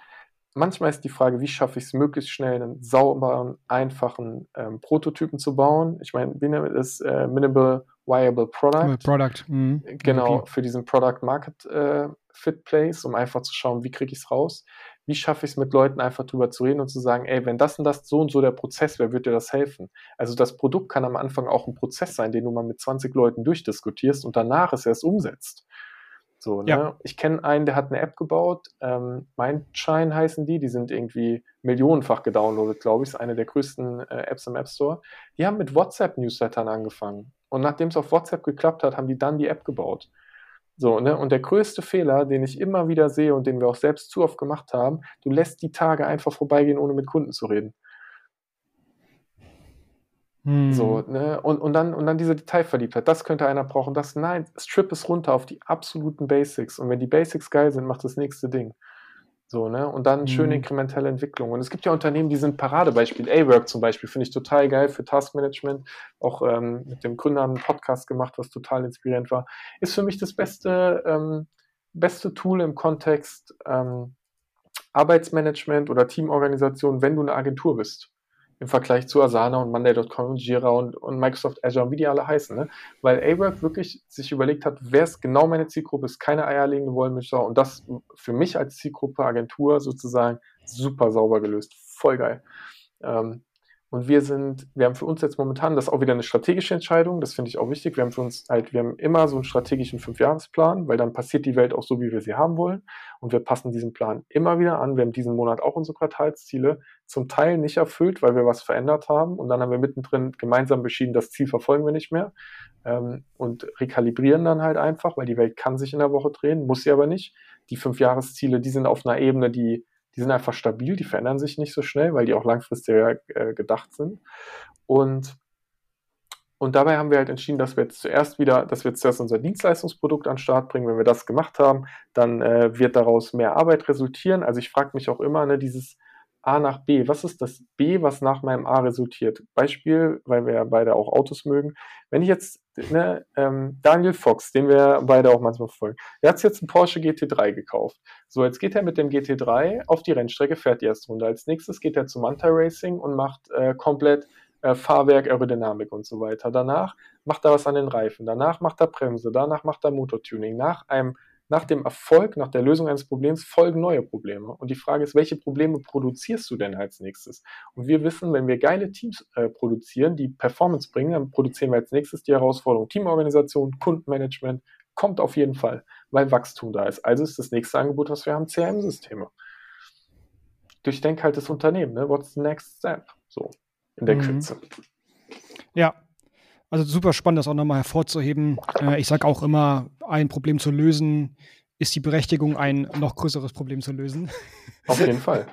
manchmal ist die Frage, wie schaffe ich es möglichst schnell, einen sauberen, einfachen ähm, Prototypen zu bauen. Ich meine, wie nennt es äh, Minimal Viable Product. Product. Mhm. Genau, okay. für diesen Product Market äh, Fit Place, um einfach zu schauen, wie kriege ich es raus. Wie schaffe ich es mit Leuten einfach drüber zu reden und zu sagen, ey, wenn das und das so und so der Prozess wäre, wird dir das helfen? Also das Produkt kann am Anfang auch ein Prozess sein, den du mal mit 20 Leuten durchdiskutierst und danach es erst umsetzt. So, ne? Ja. Ich kenne einen, der hat eine App gebaut, ähm, Mindshine heißen die, die sind irgendwie millionenfach gedownloadet, glaube ich, ist eine der größten äh, Apps im App Store. Die haben mit WhatsApp-Newslettern angefangen. Und nachdem es auf WhatsApp geklappt hat, haben die dann die App gebaut. So, ne? Und der größte Fehler, den ich immer wieder sehe und den wir auch selbst zu oft gemacht haben, du lässt die Tage einfach vorbeigehen, ohne mit Kunden zu reden. Hm. So, ne? Und, und, dann, und dann diese Detailverliebtheit, das könnte einer brauchen, das, nein, strip es runter auf die absoluten Basics. Und wenn die Basics geil sind, macht das nächste Ding. So, ne? Und dann schöne mhm. inkrementelle Entwicklung. Und es gibt ja Unternehmen, die sind Paradebeispiel. A-Work zum Beispiel finde ich total geil für Taskmanagement. Auch ähm, mit dem Gründer einen Podcast gemacht, was total inspirierend war. Ist für mich das beste, ähm, beste Tool im Kontext ähm, Arbeitsmanagement oder Teamorganisation, wenn du eine Agentur bist im Vergleich zu Asana und Monday.com und Jira und, und, Microsoft Azure und wie die alle heißen. Ne? Weil A-Work wirklich sich überlegt hat, wer ist genau meine Zielgruppe, ist keine eierlegende Wollmilchsau und das für mich als Zielgruppe Agentur sozusagen super sauber gelöst. Voll geil. Ähm, und wir sind, wir haben für uns jetzt momentan, das ist auch wieder eine strategische Entscheidung, das finde ich auch wichtig. Wir haben für uns halt, wir haben immer so einen strategischen Fünfjahresplan, weil dann passiert die Welt auch so, wie wir sie haben wollen. Und wir passen diesen Plan immer wieder an. Wir haben diesen Monat auch unsere Quartalsziele zum Teil nicht erfüllt, weil wir was verändert haben. Und dann haben wir mittendrin gemeinsam beschieden, das Ziel verfolgen wir nicht mehr. Ähm, und rekalibrieren dann halt einfach, weil die Welt kann sich in der Woche drehen, muss sie aber nicht. Die Fünfjahresziele, die sind auf einer Ebene, die die sind einfach stabil, die verändern sich nicht so schnell, weil die auch langfristiger äh, gedacht sind. Und, und dabei haben wir halt entschieden, dass wir jetzt zuerst wieder, dass wir zuerst unser Dienstleistungsprodukt an den Start bringen. Wenn wir das gemacht haben, dann äh, wird daraus mehr Arbeit resultieren. Also ich frage mich auch immer, ne, dieses A nach B. Was ist das B, was nach meinem A resultiert? Beispiel, weil wir ja beide auch Autos mögen. Wenn ich jetzt, ne, ähm, Daniel Fox, den wir beide auch manchmal verfolgen, der hat jetzt einen Porsche GT3 gekauft. So, jetzt geht er mit dem GT3 auf die Rennstrecke, fährt die erste Runde. Als nächstes geht er zum Manta Racing und macht äh, komplett äh, Fahrwerk, Aerodynamik und so weiter. Danach macht er was an den Reifen. Danach macht er Bremse. Danach macht er Motortuning. Nach einem nach dem Erfolg, nach der Lösung eines Problems folgen neue Probleme. Und die Frage ist, welche Probleme produzierst du denn als nächstes? Und wir wissen, wenn wir geile Teams äh, produzieren, die Performance bringen, dann produzieren wir als nächstes die Herausforderung Teamorganisation, Kundenmanagement, kommt auf jeden Fall, weil Wachstum da ist. Also ist das nächste Angebot, was wir haben, CRM-Systeme. Durchdenk halt das Unternehmen, ne? What's the next step? So, in der mhm. Kürze. Ja, also super spannend, das auch nochmal hervorzuheben. Äh, ich sage auch immer, ein Problem zu lösen ist die Berechtigung, ein noch größeres Problem zu lösen. Auf jeden Fall.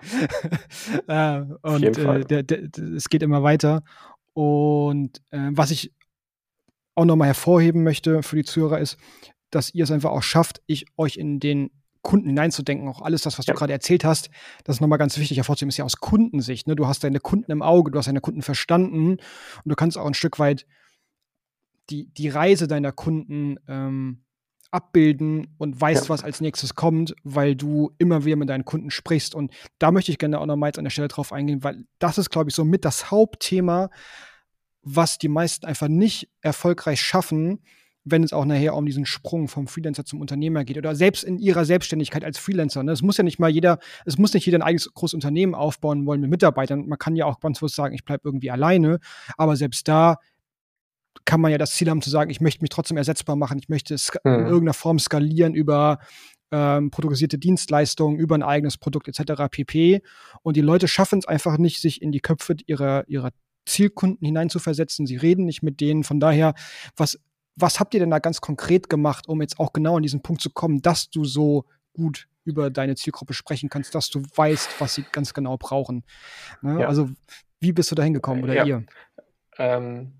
äh, und jeden äh, Fall. Der, der, es geht immer weiter. Und äh, was ich auch nochmal hervorheben möchte für die Zuhörer ist, dass ihr es einfach auch schafft, ich euch in den Kunden hineinzudenken, auch alles das, was ja. du gerade erzählt hast, das ist nochmal ganz wichtig hervorzuheben, ist ja aus Kundensicht. Ne? Du hast deine Kunden im Auge, du hast deine Kunden verstanden und du kannst auch ein Stück weit die, die Reise deiner Kunden ähm, abbilden und weißt, ja. was als nächstes kommt, weil du immer wieder mit deinen Kunden sprichst. Und da möchte ich gerne auch nochmal jetzt an der Stelle drauf eingehen, weil das ist, glaube ich, so mit das Hauptthema, was die meisten einfach nicht erfolgreich schaffen, wenn es auch nachher um diesen Sprung vom Freelancer zum Unternehmer geht oder selbst in ihrer Selbstständigkeit als Freelancer. Ne? Es muss ja nicht mal jeder, es muss nicht jeder ein eigenes großes Unternehmen aufbauen wollen mit Mitarbeitern. Man kann ja auch ganz bewusst sagen, ich bleibe irgendwie alleine. Aber selbst da kann man ja das Ziel haben zu sagen, ich möchte mich trotzdem ersetzbar machen, ich möchte es mhm. in irgendeiner Form skalieren über ähm, produzierte Dienstleistungen, über ein eigenes Produkt etc. pp. Und die Leute schaffen es einfach nicht, sich in die Köpfe ihrer, ihrer Zielkunden hineinzuversetzen. Sie reden nicht mit denen. Von daher, was, was habt ihr denn da ganz konkret gemacht, um jetzt auch genau an diesen Punkt zu kommen, dass du so gut über deine Zielgruppe sprechen kannst, dass du weißt, was sie ganz genau brauchen? Ne? Ja. Also, wie bist du da hingekommen oder ja. ihr? Ähm,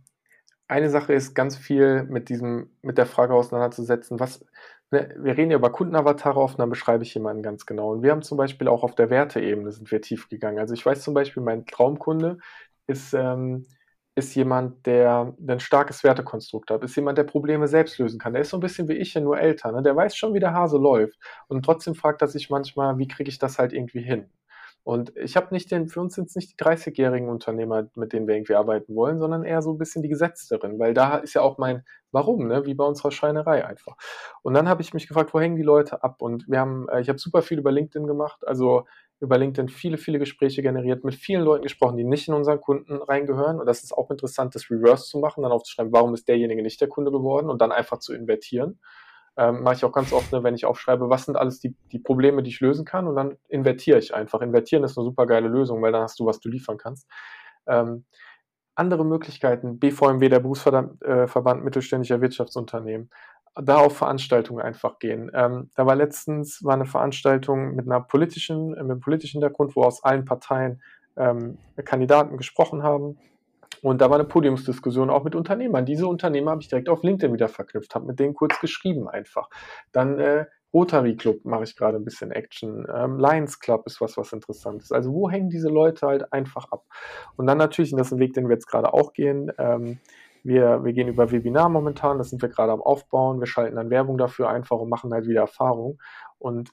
eine Sache ist ganz viel mit diesem, mit der Frage auseinanderzusetzen, was, ne, wir reden ja über Kundenavatare oft, dann beschreibe ich jemanden ganz genau. Und wir haben zum Beispiel auch auf der Werteebene sind wir tief gegangen. Also ich weiß zum Beispiel, mein Traumkunde ist, ähm, ist jemand, der, ein starkes Wertekonstrukt hat, ist jemand, der Probleme selbst lösen kann. Der ist so ein bisschen wie ich, ja nur älter. Ne? Der weiß schon, wie der Hase läuft. Und trotzdem fragt er sich manchmal, wie kriege ich das halt irgendwie hin? Und ich habe nicht den, für uns sind es nicht die 30-jährigen Unternehmer, mit denen wir irgendwie arbeiten wollen, sondern eher so ein bisschen die Gesetzteren, weil da ist ja auch mein Warum, ne? wie bei unserer Schreinerei einfach. Und dann habe ich mich gefragt, wo hängen die Leute ab? Und wir haben, äh, ich habe super viel über LinkedIn gemacht, also über LinkedIn viele, viele Gespräche generiert, mit vielen Leuten gesprochen, die nicht in unseren Kunden reingehören. Und das ist auch interessant, das Reverse zu machen, dann aufzuschreiben, warum ist derjenige nicht der Kunde geworden und dann einfach zu invertieren. Ähm, mache ich auch ganz oft, ne, wenn ich aufschreibe, was sind alles die, die Probleme, die ich lösen kann und dann invertiere ich einfach. Invertieren ist eine super geile Lösung, weil dann hast du, was du liefern kannst. Ähm, andere Möglichkeiten, BVMW, der Berufsverband äh, mittelständischer Wirtschaftsunternehmen, da auf Veranstaltungen einfach gehen. Ähm, da war letztens war eine Veranstaltung mit einer politischen, mit einem politischen Hintergrund, wo aus allen Parteien ähm, Kandidaten gesprochen haben. Und da war eine Podiumsdiskussion auch mit Unternehmern. Diese Unternehmer habe ich direkt auf LinkedIn wieder verknüpft, habe mit denen kurz geschrieben einfach. Dann äh, Rotary Club mache ich gerade ein bisschen Action. Ähm, Lions Club ist was, was interessant ist. Also wo hängen diese Leute halt einfach ab? Und dann natürlich, und das ist ein Weg, den wir jetzt gerade auch gehen, ähm, wir, wir gehen über Webinar momentan, das sind wir gerade am Aufbauen. Wir schalten dann Werbung dafür einfach und machen halt wieder Erfahrung. Und,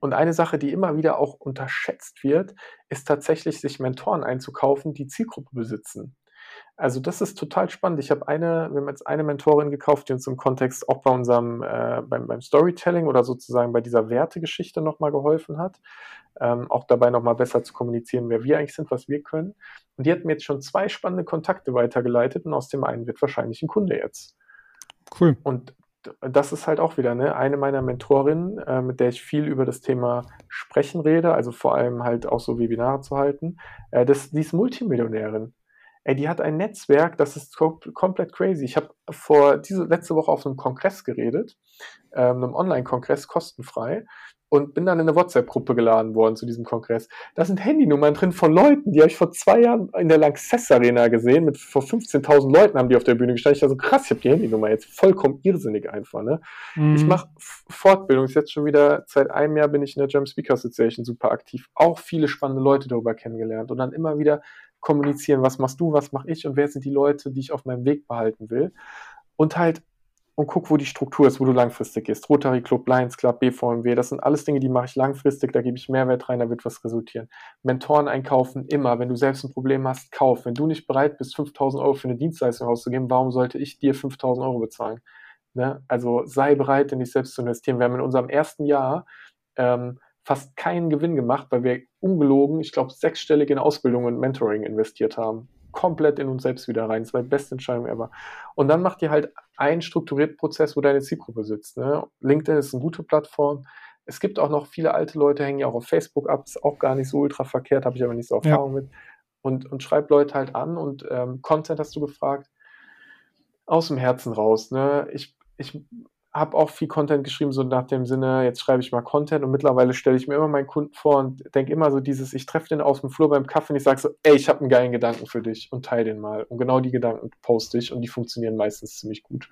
und eine Sache, die immer wieder auch unterschätzt wird, ist tatsächlich, sich Mentoren einzukaufen, die Zielgruppe besitzen. Also das ist total spannend. Ich habe eine, wir haben jetzt eine Mentorin gekauft, die uns im Kontext auch bei unserem, äh, beim, beim Storytelling oder sozusagen bei dieser Wertegeschichte nochmal geholfen hat. Ähm, auch dabei nochmal besser zu kommunizieren, wer wir eigentlich sind, was wir können. Und die hat mir jetzt schon zwei spannende Kontakte weitergeleitet und aus dem einen wird wahrscheinlich ein Kunde jetzt. Cool. Und das ist halt auch wieder ne, eine meiner Mentorinnen, äh, mit der ich viel über das Thema Sprechen rede, also vor allem halt auch so Webinare zu halten. Äh, das, die ist Multimillionärin. Ey, die hat ein Netzwerk, das ist komplett crazy. Ich habe vor diese letzte Woche auf einem Kongress geredet, ähm, einem Online-Kongress kostenfrei und bin dann in eine WhatsApp-Gruppe geladen worden zu diesem Kongress. Da sind Handynummern drin von Leuten, die habe ich vor zwei Jahren in der Lanxess Arena gesehen. Mit vor 15.000 Leuten haben die auf der Bühne gestanden. Ich war so krass, ich habe die Handynummer jetzt vollkommen irrsinnig einfach. Ne? Mhm. Ich mache Fortbildung. Ist jetzt schon wieder seit einem Jahr bin ich in der German Speaker Association super aktiv. Auch viele spannende Leute darüber kennengelernt und dann immer wieder kommunizieren, was machst du, was mache ich und wer sind die Leute, die ich auf meinem Weg behalten will. Und halt, und guck, wo die Struktur ist, wo du langfristig gehst. Rotary Club, Lions Club, BVMW, das sind alles Dinge, die mache ich langfristig, da gebe ich Mehrwert rein, da wird was resultieren. Mentoren einkaufen, immer. Wenn du selbst ein Problem hast, kauf. Wenn du nicht bereit bist, 5000 Euro für eine Dienstleistung auszugeben, warum sollte ich dir 5000 Euro bezahlen? Ne? Also sei bereit, in dich selbst zu investieren. Wir haben in unserem ersten Jahr ähm, fast keinen Gewinn gemacht, weil wir ungelogen, ich glaube, sechsstellig in Ausbildung und Mentoring investiert haben. Komplett in uns selbst wieder rein. Das war die beste Entscheidung ever. Und dann macht ihr halt einen strukturierten Prozess, wo deine Zielgruppe sitzt. Ne? LinkedIn ist eine gute Plattform. Es gibt auch noch viele alte Leute, hängen ja auch auf Facebook ab, ist auch gar nicht so ultra verkehrt, habe ich aber nicht so Erfahrung ja. mit. Und, und schreib Leute halt an und ähm, Content hast du gefragt. Aus dem Herzen raus. Ne? Ich, ich habe auch viel Content geschrieben, so nach dem Sinne, jetzt schreibe ich mal Content und mittlerweile stelle ich mir immer meinen Kunden vor und denke immer so dieses, ich treffe den aus dem Flur beim Kaffee und ich sage so, ey, ich habe einen geilen Gedanken für dich und teile den mal. Und genau die Gedanken poste ich und die funktionieren meistens ziemlich gut.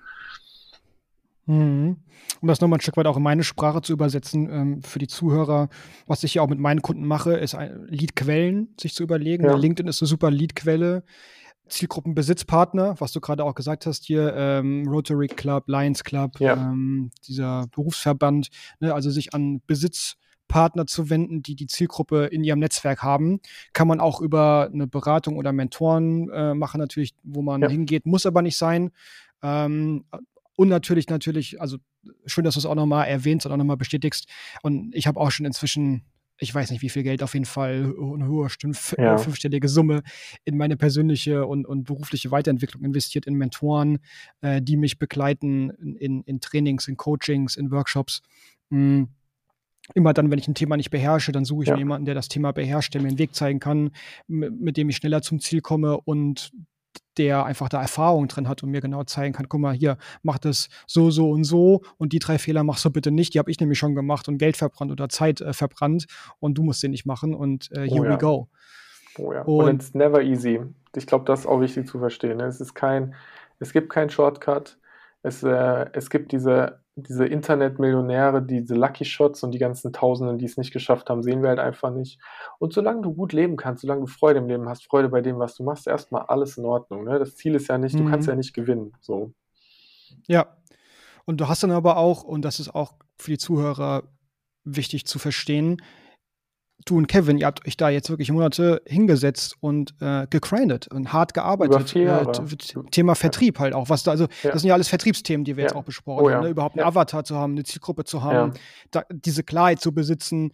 Mhm. Um das nochmal ein Stück weit auch in meine Sprache zu übersetzen, ähm, für die Zuhörer, was ich ja auch mit meinen Kunden mache, ist Leadquellen sich zu überlegen. Ja. LinkedIn ist eine super Leadquelle. Zielgruppenbesitzpartner, was du gerade auch gesagt hast hier, ähm, Rotary Club, Lions Club, ja. ähm, dieser Berufsverband, ne, also sich an Besitzpartner zu wenden, die die Zielgruppe in ihrem Netzwerk haben, kann man auch über eine Beratung oder Mentoren äh, machen natürlich, wo man ja. hingeht, muss aber nicht sein. Ähm, und natürlich, natürlich, also schön, dass du es auch nochmal erwähnst und auch nochmal bestätigst. Und ich habe auch schon inzwischen ich weiß nicht wie viel Geld, auf jeden Fall eine hohe ja. fünfstellige Summe in meine persönliche und, und berufliche Weiterentwicklung investiert, in Mentoren, äh, die mich begleiten in, in Trainings, in Coachings, in Workshops. Mhm immer dann, wenn ich ein Thema nicht beherrsche, dann suche ich ja. mir jemanden, der das Thema beherrscht, der mir einen Weg zeigen kann, mit dem ich schneller zum Ziel komme und der einfach da Erfahrung drin hat und mir genau zeigen kann, guck mal, hier, mach das so, so und so und die drei Fehler machst du bitte nicht, die habe ich nämlich schon gemacht und Geld verbrannt oder Zeit äh, verbrannt und du musst den nicht machen und äh, here oh, ja. we go. Oh ja, und, und it's never easy. Ich glaube, das ist auch wichtig zu verstehen. Ne? Es ist kein, es gibt keinen Shortcut. Es, äh, es gibt diese diese Internetmillionäre, diese Lucky Shots und die ganzen Tausenden, die es nicht geschafft haben, sehen wir halt einfach nicht. Und solange du gut leben kannst, solange du Freude im Leben hast, Freude bei dem, was du machst, erstmal alles in Ordnung. Ne? Das Ziel ist ja nicht, mhm. du kannst mhm. ja nicht gewinnen. So. Ja. Und du hast dann aber auch, und das ist auch für die Zuhörer wichtig zu verstehen, du und Kevin, ihr habt euch da jetzt wirklich Monate hingesetzt und äh, gegrindet und hart gearbeitet. Äh, Thema Vertrieb halt auch. Was da, also, ja. das sind ja alles Vertriebsthemen, die wir ja. jetzt auch besprochen oh, haben. Ne? Überhaupt einen Avatar zu haben, eine Zielgruppe zu haben, da, diese Klarheit zu besitzen,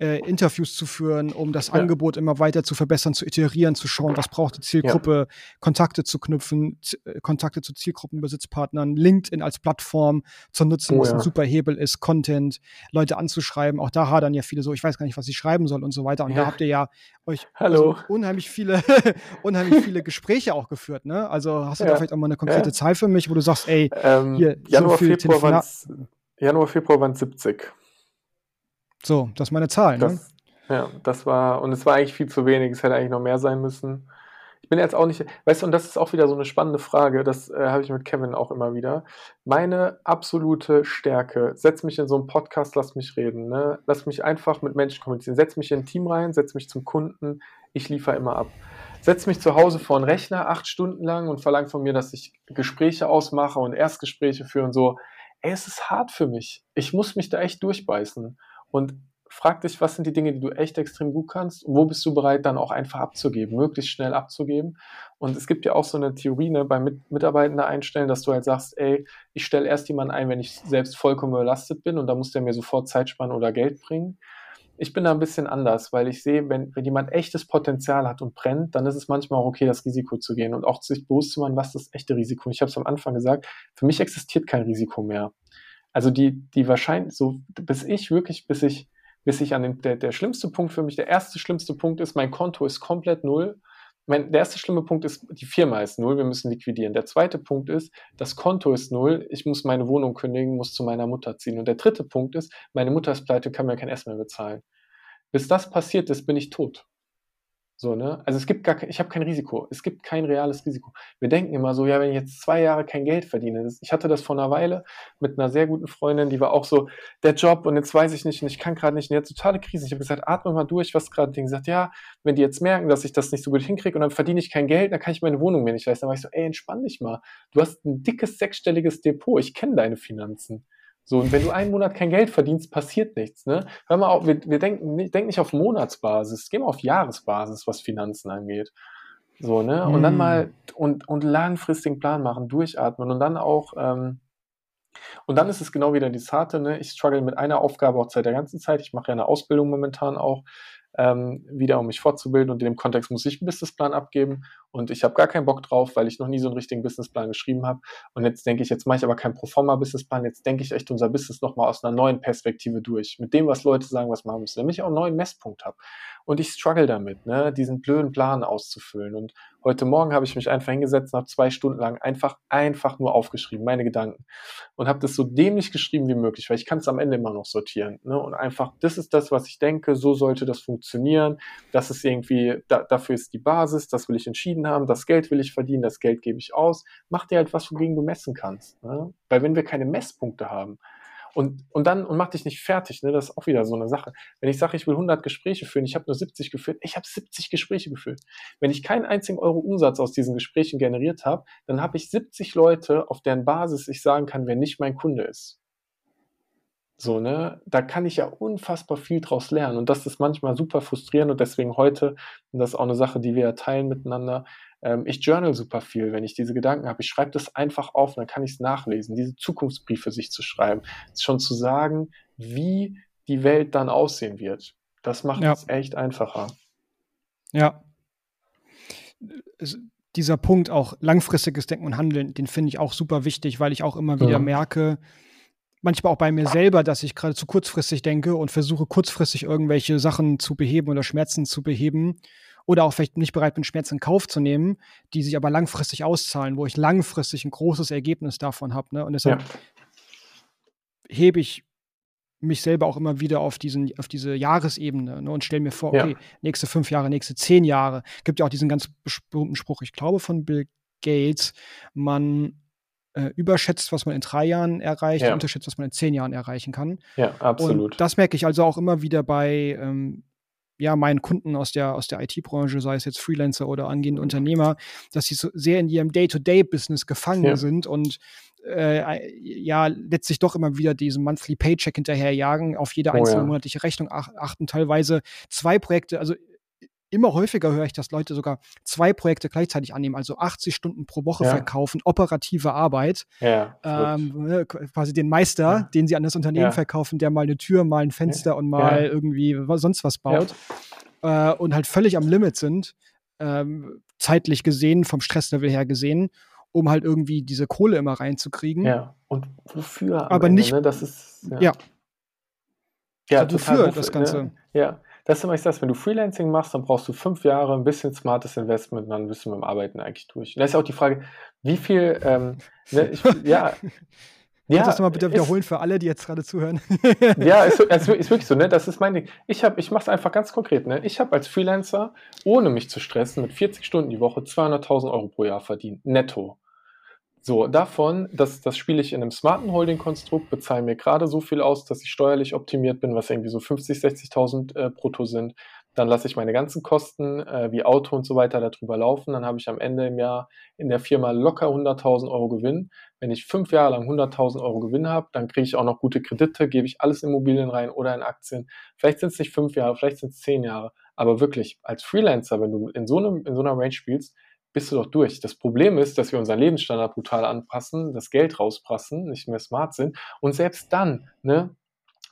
äh, Interviews zu führen, um das ja. Angebot immer weiter zu verbessern, zu iterieren, zu schauen, was braucht die Zielgruppe, ja. Kontakte zu knüpfen, äh, Kontakte zu Zielgruppenbesitzpartnern, LinkedIn als Plattform zu nutzen, oh, was ja. ein super Hebel ist, Content, Leute anzuschreiben. Auch da hadern ja viele so, ich weiß gar nicht, was ich schreiben soll und so weiter. Und da habt ihr ja euch. Also unheimlich viele, unheimlich viele Gespräche auch geführt. Ne? Also hast du da vielleicht auch mal eine konkrete Zahl für mich, wo du sagst, ey, ähm, hier, Januar, so viel Februar Januar, Februar waren es 70. So, das ist meine Zahl. Das, ne? Ja, das war, und es war eigentlich viel zu wenig, es hätte eigentlich noch mehr sein müssen. Ich bin jetzt auch nicht, weißt du, und das ist auch wieder so eine spannende Frage, das äh, habe ich mit Kevin auch immer wieder. Meine absolute Stärke, setz mich in so einen Podcast, lass mich reden, ne? lass mich einfach mit Menschen kommunizieren, setz mich in ein Team rein, setz mich zum Kunden, ich liefere immer ab. Setz mich zu Hause vor einen Rechner acht Stunden lang und verlang von mir, dass ich Gespräche ausmache und Erstgespräche führe und so. Ey, es ist hart für mich. Ich muss mich da echt durchbeißen und frag dich, was sind die Dinge, die du echt extrem gut kannst wo bist du bereit, dann auch einfach abzugeben, möglichst schnell abzugeben. Und es gibt ja auch so eine Theorie ne, beim Mit Mitarbeitenden einstellen, dass du halt sagst, ey, ich stelle erst jemanden ein, wenn ich selbst vollkommen überlastet bin und da muss der mir sofort Zeit sparen oder Geld bringen. Ich bin da ein bisschen anders, weil ich sehe, wenn, wenn jemand echtes Potenzial hat und brennt, dann ist es manchmal auch okay, das Risiko zu gehen und auch sich bewusst zu machen, was ist das echte Risiko. Ich habe es am Anfang gesagt, für mich existiert kein Risiko mehr. Also die, die wahrscheinlich, so bis ich wirklich, bis ich, bis ich an den, der, der schlimmste Punkt für mich, der erste schlimmste Punkt ist, mein Konto ist komplett null. Mein, der erste schlimme Punkt ist, die Firma ist null, wir müssen liquidieren. Der zweite Punkt ist, das Konto ist null, ich muss meine Wohnung kündigen, muss zu meiner Mutter ziehen. Und der dritte Punkt ist, meine Mutter ist pleite, kann mir kein Essen mehr bezahlen. Bis das passiert ist, bin ich tot. So, ne? Also es gibt gar ich habe kein Risiko. Es gibt kein reales Risiko. Wir denken immer so, ja, wenn ich jetzt zwei Jahre kein Geld verdiene. Ich hatte das vor einer Weile mit einer sehr guten Freundin, die war auch so, der Job und jetzt weiß ich nicht und ich kann gerade nicht. Und jetzt totale Krise. Ich habe gesagt, atme mal durch, was gerade Ding gesagt, ja, wenn die jetzt merken, dass ich das nicht so gut hinkriege und dann verdiene ich kein Geld, dann kann ich meine Wohnung mir nicht leisten. Dann war ich so, ey, entspann dich mal. Du hast ein dickes sechsstelliges Depot. Ich kenne deine Finanzen. So, und wenn du einen Monat kein Geld verdienst, passiert nichts. Ne? Hör mal auf, wir, wir denken, denk nicht auf Monatsbasis, geh mal auf Jahresbasis, was Finanzen angeht. So, ne? Und dann hm. mal und, und langfristigen Plan machen, durchatmen und dann auch, ähm, und dann ist es genau wieder die Harte, ne? Ich struggle mit einer Aufgabe auch seit der ganzen Zeit. Ich mache ja eine Ausbildung momentan auch ähm, wieder, um mich fortzubilden. Und in dem Kontext muss ich einen Businessplan abgeben. Und ich habe gar keinen Bock drauf, weil ich noch nie so einen richtigen Businessplan geschrieben habe. Und jetzt denke ich, jetzt mache ich aber keinen Proforma-Businessplan. Jetzt denke ich echt unser Business nochmal aus einer neuen Perspektive durch. Mit dem, was Leute sagen, was machen müssen. Damit ich auch einen neuen Messpunkt habe. Und ich struggle damit, ne, diesen blöden Plan auszufüllen. Und heute Morgen habe ich mich einfach hingesetzt und habe zwei Stunden lang einfach, einfach nur aufgeschrieben, meine Gedanken. Und habe das so dämlich geschrieben wie möglich, weil ich kann es am Ende immer noch sortieren. Ne? Und einfach, das ist das, was ich denke, so sollte das funktionieren. Das ist irgendwie, da, dafür ist die Basis, das will ich entschieden haben, das Geld will ich verdienen, das Geld gebe ich aus. Mach dir halt was, wogegen du messen kannst. Ne? Weil wenn wir keine Messpunkte haben, und, und dann, und mach dich nicht fertig, ne? das ist auch wieder so eine Sache. Wenn ich sage, ich will 100 Gespräche führen, ich habe nur 70 geführt, ich habe 70 Gespräche geführt. Wenn ich keinen einzigen Euro Umsatz aus diesen Gesprächen generiert habe, dann habe ich 70 Leute, auf deren Basis ich sagen kann, wer nicht mein Kunde ist. So, ne, da kann ich ja unfassbar viel draus lernen und das ist manchmal super frustrierend und deswegen heute, und das ist auch eine Sache, die wir ja teilen miteinander, ähm, ich journal super viel, wenn ich diese Gedanken habe. Ich schreibe das einfach auf, dann kann ich es nachlesen, diese Zukunftsbriefe sich zu schreiben, schon zu sagen, wie die Welt dann aussehen wird. Das macht ja. es echt einfacher. Ja. Dieser Punkt auch langfristiges Denken und Handeln, den finde ich auch super wichtig, weil ich auch immer wieder ja. merke, manchmal auch bei mir selber, dass ich gerade zu kurzfristig denke und versuche kurzfristig irgendwelche Sachen zu beheben oder Schmerzen zu beheben oder auch vielleicht nicht bereit bin, Schmerzen in Kauf zu nehmen, die sich aber langfristig auszahlen, wo ich langfristig ein großes Ergebnis davon habe. Ne? Und deshalb ja. hebe ich mich selber auch immer wieder auf, diesen, auf diese Jahresebene ne, und stelle mir vor, okay, ja. nächste fünf Jahre, nächste zehn Jahre. Gibt ja auch diesen ganz berühmten Spruch, ich glaube von Bill Gates, man äh, überschätzt, was man in drei Jahren erreicht, ja. unterschätzt, was man in zehn Jahren erreichen kann. Ja, absolut. Und das merke ich also auch immer wieder bei, ähm, ja, meinen Kunden aus der, aus der IT-Branche, sei es jetzt Freelancer oder angehende Unternehmer, dass sie so sehr in ihrem Day-to-Day-Business gefangen ja. sind und äh, ja, letztlich doch immer wieder diesen Monthly Paycheck hinterherjagen, auf jede einzelne oh, ja. monatliche Rechnung achten, teilweise zwei Projekte, also immer häufiger höre ich, dass Leute sogar zwei Projekte gleichzeitig annehmen, also 80 Stunden pro Woche ja. verkaufen, operative Arbeit. Ja, ähm, ne, quasi den Meister, ja. den sie an das Unternehmen verkaufen, der mal eine Tür, mal ein Fenster und mal irgendwie sonst was baut. Äh, und halt völlig am Limit sind, ähm, zeitlich gesehen, vom Stresslevel her gesehen, um halt irgendwie diese Kohle immer reinzukriegen. Ja, und wofür? Aber Ende, nicht. Ne? Das ist, ja. Ja, also wofür, wofür das Ganze? Ne? Ja, das ist immer das, wenn du Freelancing machst, dann brauchst du fünf Jahre, ein bisschen smartes Investment, dann bist du mit dem Arbeiten eigentlich durch. Und da ist ja auch die Frage, wie viel, ähm, ne, ich, ja. Ja, Kannst du das mal bitte wiederholen ist, für alle, die jetzt gerade zuhören? ja, ist, ist, ist, wirklich so, ne? Das ist mein Ding. Ich, ich mache es einfach ganz konkret, ne? Ich habe als Freelancer, ohne mich zu stressen, mit 40 Stunden die Woche 200.000 Euro pro Jahr verdient. Netto. So, davon, das, das spiele ich in einem smarten Holding-Konstrukt, bezahle mir gerade so viel aus, dass ich steuerlich optimiert bin, was irgendwie so 50.000, 60.000 äh, brutto sind. Dann lasse ich meine ganzen Kosten äh, wie Auto und so weiter darüber laufen. Dann habe ich am Ende im Jahr in der Firma locker 100.000 Euro Gewinn. Wenn ich fünf Jahre lang 100.000 Euro Gewinn habe, dann kriege ich auch noch gute Kredite, gebe ich alles in Immobilien rein oder in Aktien. Vielleicht sind es nicht fünf Jahre, vielleicht sind es zehn Jahre. Aber wirklich, als Freelancer, wenn du in so, einem, in so einer Range spielst, bist du doch durch. Das Problem ist, dass wir unseren Lebensstandard brutal anpassen, das Geld rausprassen, nicht mehr smart sind. Und selbst dann, ne,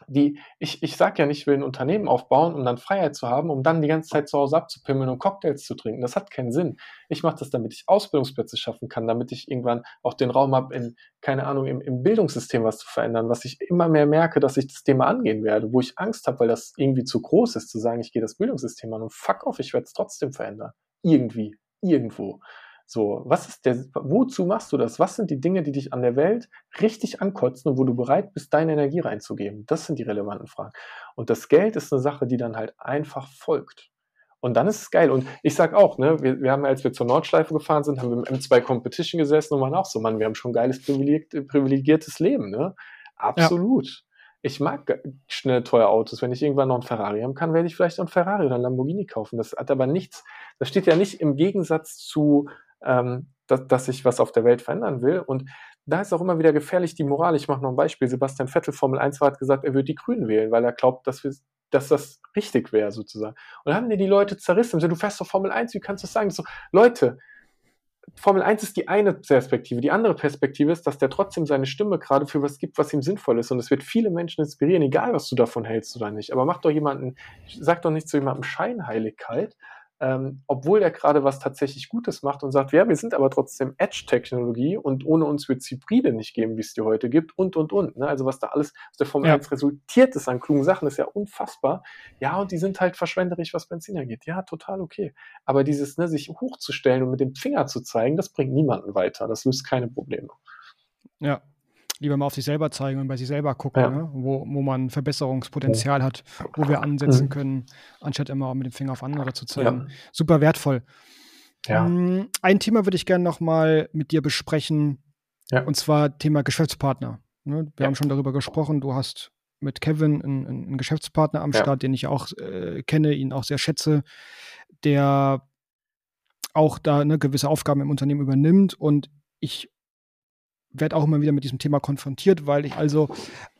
die, ich, ich sage ja nicht, ich will ein Unternehmen aufbauen, um dann Freiheit zu haben, um dann die ganze Zeit zu Hause abzupimmeln und Cocktails zu trinken. Das hat keinen Sinn. Ich mache das, damit ich Ausbildungsplätze schaffen kann, damit ich irgendwann auch den Raum habe, in, keine Ahnung, im, im Bildungssystem was zu verändern, was ich immer mehr merke, dass ich das Thema angehen werde, wo ich Angst habe, weil das irgendwie zu groß ist, zu sagen, ich gehe das Bildungssystem an und fuck off, ich werde es trotzdem verändern. Irgendwie irgendwo. So, was ist der, wozu machst du das? Was sind die Dinge, die dich an der Welt richtig ankotzen und wo du bereit bist, deine Energie reinzugeben? Das sind die relevanten Fragen. Und das Geld ist eine Sache, die dann halt einfach folgt. Und dann ist es geil. Und ich sag auch, ne, wir, wir haben, als wir zur Nordschleife gefahren sind, haben wir im M2 Competition gesessen und waren auch so, Mann, wir haben schon ein geiles, privilegiertes Leben, ne? Absolut. Ja ich mag schnell teure Autos. Wenn ich irgendwann noch ein Ferrari haben kann, werde ich vielleicht auch ein Ferrari oder ein Lamborghini kaufen. Das hat aber nichts, das steht ja nicht im Gegensatz zu, ähm, dass, dass ich was auf der Welt verändern will. Und da ist auch immer wieder gefährlich die Moral. Ich mache noch ein Beispiel. Sebastian Vettel, Formel 1, hat gesagt, er würde die Grünen wählen, weil er glaubt, dass wir dass das richtig wäre, sozusagen. Und dann haben die die Leute zerrissen. So, du fährst doch Formel 1, wie kannst du das sagen? So, Leute, Formel 1 ist die eine Perspektive. Die andere Perspektive ist, dass der trotzdem seine Stimme gerade für was gibt, was ihm sinnvoll ist. Und es wird viele Menschen inspirieren, egal was du davon hältst oder nicht. Aber mach doch jemanden, sag doch nicht zu jemandem Scheinheiligkeit, ähm, obwohl er gerade was tatsächlich Gutes macht und sagt, ja, wir sind aber trotzdem Edge-Technologie und ohne uns wird es Hybride nicht geben, wie es dir heute gibt und, und, und. Ne? Also was da alles aus der Formel ja. 1 resultiert ist an klugen Sachen, ist ja unfassbar. Ja, und die sind halt verschwenderisch, was Benzin angeht. Ja, total okay. Aber dieses, ne, sich hochzustellen und mit dem Finger zu zeigen, das bringt niemanden weiter. Das löst keine Probleme. Ja, lieber mal auf sich selber zeigen und bei sich selber gucken, ja. ne? wo, wo man Verbesserungspotenzial hat, wo wir ansetzen mhm. können, anstatt immer mit dem Finger auf andere zu zeigen. Ja. Super wertvoll. Ja. Um, ein Thema würde ich gerne noch mal mit dir besprechen, und zwar Thema Geschäftspartner. Ne? Wir haben schon darüber gesprochen, du hast mit Kevin einen, einen Geschäftspartner am Start, den ich auch äh, kenne, ihn auch sehr schätze, der auch da eine gewisse Aufgaben im Unternehmen übernimmt und ich werde auch immer wieder mit diesem Thema konfrontiert, weil ich also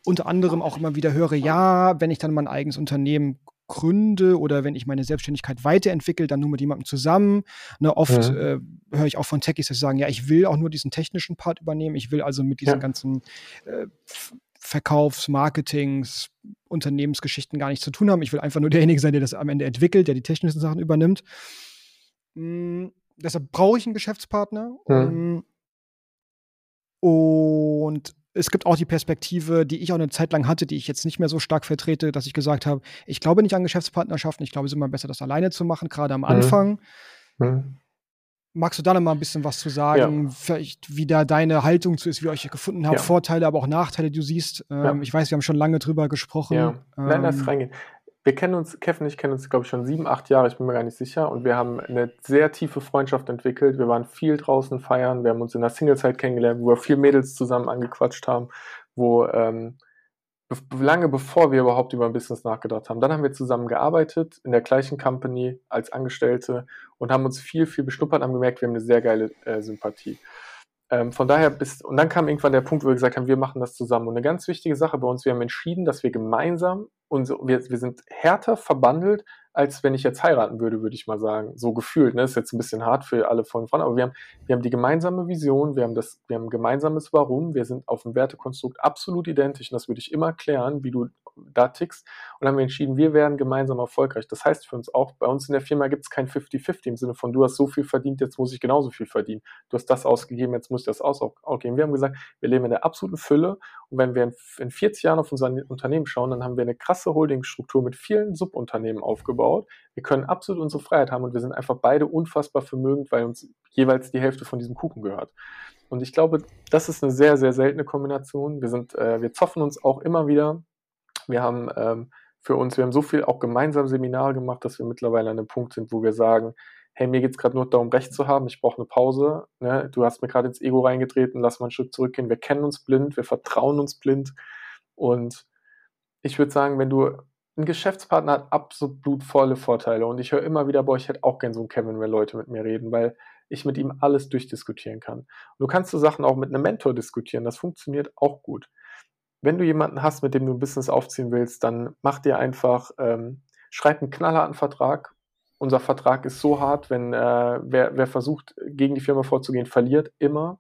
unter anderem auch immer wieder höre, ja, wenn ich dann mein eigenes Unternehmen gründe oder wenn ich meine Selbstständigkeit weiterentwickle, dann nur mit jemandem zusammen. Ne, oft ja. äh, höre ich auch von Techies, dass sie sagen, ja, ich will auch nur diesen technischen Part übernehmen. Ich will also mit diesen ja. ganzen äh, Verkaufs-, Marketings-, Unternehmensgeschichten gar nichts zu tun haben. Ich will einfach nur derjenige sein, der das am Ende entwickelt, der die technischen Sachen übernimmt. Mm, deshalb brauche ich einen Geschäftspartner. Ja. Um, und es gibt auch die Perspektive, die ich auch eine Zeit lang hatte, die ich jetzt nicht mehr so stark vertrete, dass ich gesagt habe, ich glaube nicht an Geschäftspartnerschaften, ich glaube, es ist immer besser, das alleine zu machen, gerade am mhm. Anfang. Mhm. Magst du da noch mal ein bisschen was zu sagen, ja. vielleicht wie da deine Haltung zu ist, wie ihr euch gefunden habt, ja. Vorteile, aber auch Nachteile, die du siehst? Ähm, ja. Ich weiß, wir haben schon lange drüber gesprochen. Ja, ähm, nein, lass reingehen wir kennen uns, Kevin und ich kennen uns, glaube ich, schon sieben, acht Jahre, ich bin mir gar nicht sicher. Und wir haben eine sehr tiefe Freundschaft entwickelt. Wir waren viel draußen feiern. Wir haben uns in der Singlezeit kennengelernt, wo wir viel Mädels zusammen angequatscht haben, wo, ähm, lange bevor wir überhaupt über ein Business nachgedacht haben. Dann haben wir zusammen gearbeitet in der gleichen Company als Angestellte und haben uns viel, viel beschnuppert, haben gemerkt, wir haben eine sehr geile äh, Sympathie. Ähm, von daher bis, und dann kam irgendwann der Punkt, wo wir gesagt haben, wir machen das zusammen. Und eine ganz wichtige Sache bei uns, wir haben entschieden, dass wir gemeinsam und wir, wir sind härter verbandelt, als wenn ich jetzt heiraten würde, würde ich mal sagen. So gefühlt. Ne? Das ist jetzt ein bisschen hart für alle von Frauen, aber wir haben, wir haben die gemeinsame Vision, wir haben, das, wir haben ein gemeinsames Warum, wir sind auf dem Wertekonstrukt absolut identisch und das würde ich immer klären, wie du da tickst. Und haben wir entschieden, wir werden gemeinsam erfolgreich. Das heißt für uns auch, bei uns in der Firma gibt es kein 50-50 im Sinne von, du hast so viel verdient, jetzt muss ich genauso viel verdienen. Du hast das ausgegeben, jetzt muss ich das ausgeben. Wir haben gesagt, wir leben in der absoluten Fülle und wenn wir in, in 40 Jahren auf unser Unternehmen schauen, dann haben wir eine krasse Holdingstruktur mit vielen Subunternehmen aufgebaut. Wir können absolut unsere Freiheit haben und wir sind einfach beide unfassbar vermögend, weil uns jeweils die Hälfte von diesem Kuchen gehört. Und ich glaube, das ist eine sehr, sehr seltene Kombination. Wir sind, äh, wir zoffen uns auch immer wieder wir haben ähm, für uns, wir haben so viel auch gemeinsam Seminare gemacht, dass wir mittlerweile an einem Punkt sind, wo wir sagen, hey, mir geht es gerade nur darum, Recht zu haben, ich brauche eine Pause. Ne? Du hast mir gerade ins Ego reingetreten, lass mal einen Schritt zurückgehen. Wir kennen uns blind, wir vertrauen uns blind. Und ich würde sagen, wenn du ein Geschäftspartner hat absolut volle Vorteile und ich höre immer wieder, boah, ich hätte auch gern so einen Kevin, wenn Leute mit mir reden, weil ich mit ihm alles durchdiskutieren kann. Und du kannst so Sachen auch mit einem Mentor diskutieren, das funktioniert auch gut wenn du jemanden hast, mit dem du ein Business aufziehen willst, dann mach dir einfach, ähm, schreib einen knallharten Vertrag. Unser Vertrag ist so hart, wenn äh, wer, wer versucht, gegen die Firma vorzugehen, verliert immer.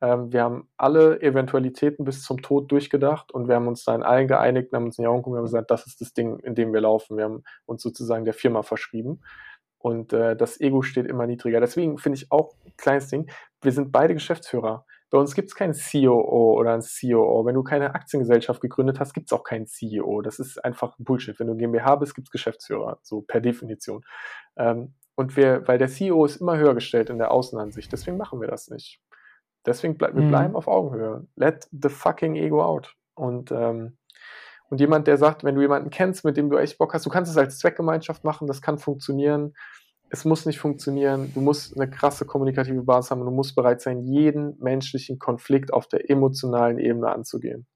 Ähm, wir haben alle Eventualitäten bis zum Tod durchgedacht und wir haben uns da in allen geeinigt haben uns in die Augen geguckt und gesagt, das ist das Ding, in dem wir laufen. Wir haben uns sozusagen der Firma verschrieben. Und äh, das Ego steht immer niedriger. Deswegen finde ich auch, kleines Ding, wir sind beide Geschäftsführer. Bei uns gibt es keinen COO oder ein COO. Wenn du keine Aktiengesellschaft gegründet hast, gibt es auch keinen CEO. Das ist einfach Bullshit. Wenn du GmbH bist, gibt es Geschäftsführer, so per Definition. Ähm, und wir, weil der CEO ist immer höher gestellt in der Außenansicht, deswegen machen wir das nicht. Deswegen ble wir mhm. bleiben auf Augenhöhe. Let the fucking ego out. Und, ähm, und jemand, der sagt, wenn du jemanden kennst, mit dem du echt Bock hast, du kannst es als Zweckgemeinschaft machen, das kann funktionieren es muss nicht funktionieren. Du musst eine krasse kommunikative Basis haben und du musst bereit sein, jeden menschlichen Konflikt auf der emotionalen Ebene anzugehen.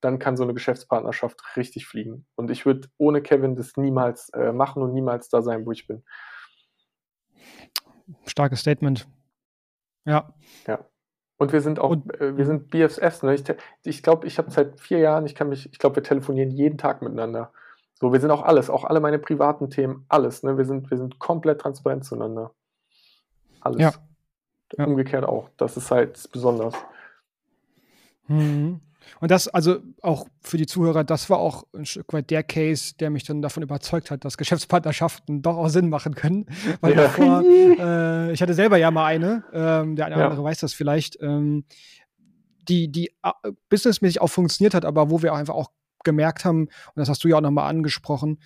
Dann kann so eine Geschäftspartnerschaft richtig fliegen. Und ich würde ohne Kevin das niemals äh, machen und niemals da sein, wo ich bin. Starkes Statement. Ja. Ja. Und wir sind auch, und, äh, wir sind BFFs. Ne? Ich glaube, ich, glaub, ich habe seit vier Jahren, ich kann mich, ich glaube, wir telefonieren jeden Tag miteinander. So, wir sind auch alles, auch alle meine privaten Themen, alles. Ne? Wir, sind, wir sind komplett transparent zueinander. Alles. Ja. ja. Umgekehrt auch. Das ist halt besonders. Mhm. Und das, also auch für die Zuhörer, das war auch ein Stück weit der Case, der mich dann davon überzeugt hat, dass Geschäftspartnerschaften doch auch Sinn machen können. Weil ja. davor, äh, ich hatte selber ja mal eine, ähm, der eine oder ja. andere weiß das vielleicht, ähm, die, die uh, businessmäßig auch funktioniert hat, aber wo wir einfach auch gemerkt haben, und das hast du ja auch nochmal angesprochen,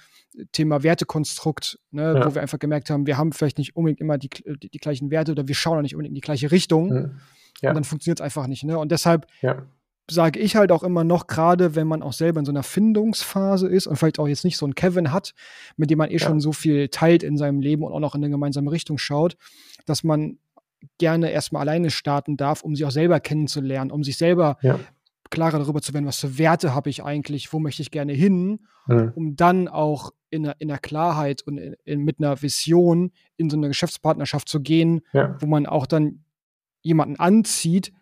Thema Wertekonstrukt, ne, ja. wo wir einfach gemerkt haben, wir haben vielleicht nicht unbedingt immer die, die, die gleichen Werte oder wir schauen auch nicht unbedingt in die gleiche Richtung. Mhm. Ja. Und dann funktioniert es einfach nicht. Ne? Und deshalb ja. sage ich halt auch immer noch, gerade wenn man auch selber in so einer Findungsphase ist und vielleicht auch jetzt nicht so einen Kevin hat, mit dem man eh schon so viel teilt in seinem Leben und auch noch in eine gemeinsame Richtung schaut, dass man gerne erstmal alleine starten darf, um sich auch selber kennenzulernen, um sich selber ja klarer darüber zu werden, was für Werte habe ich eigentlich, wo möchte ich gerne hin, mhm. um dann auch in der, in der Klarheit und in, in, mit einer Vision in so eine Geschäftspartnerschaft zu gehen, ja. wo man auch dann jemanden anzieht,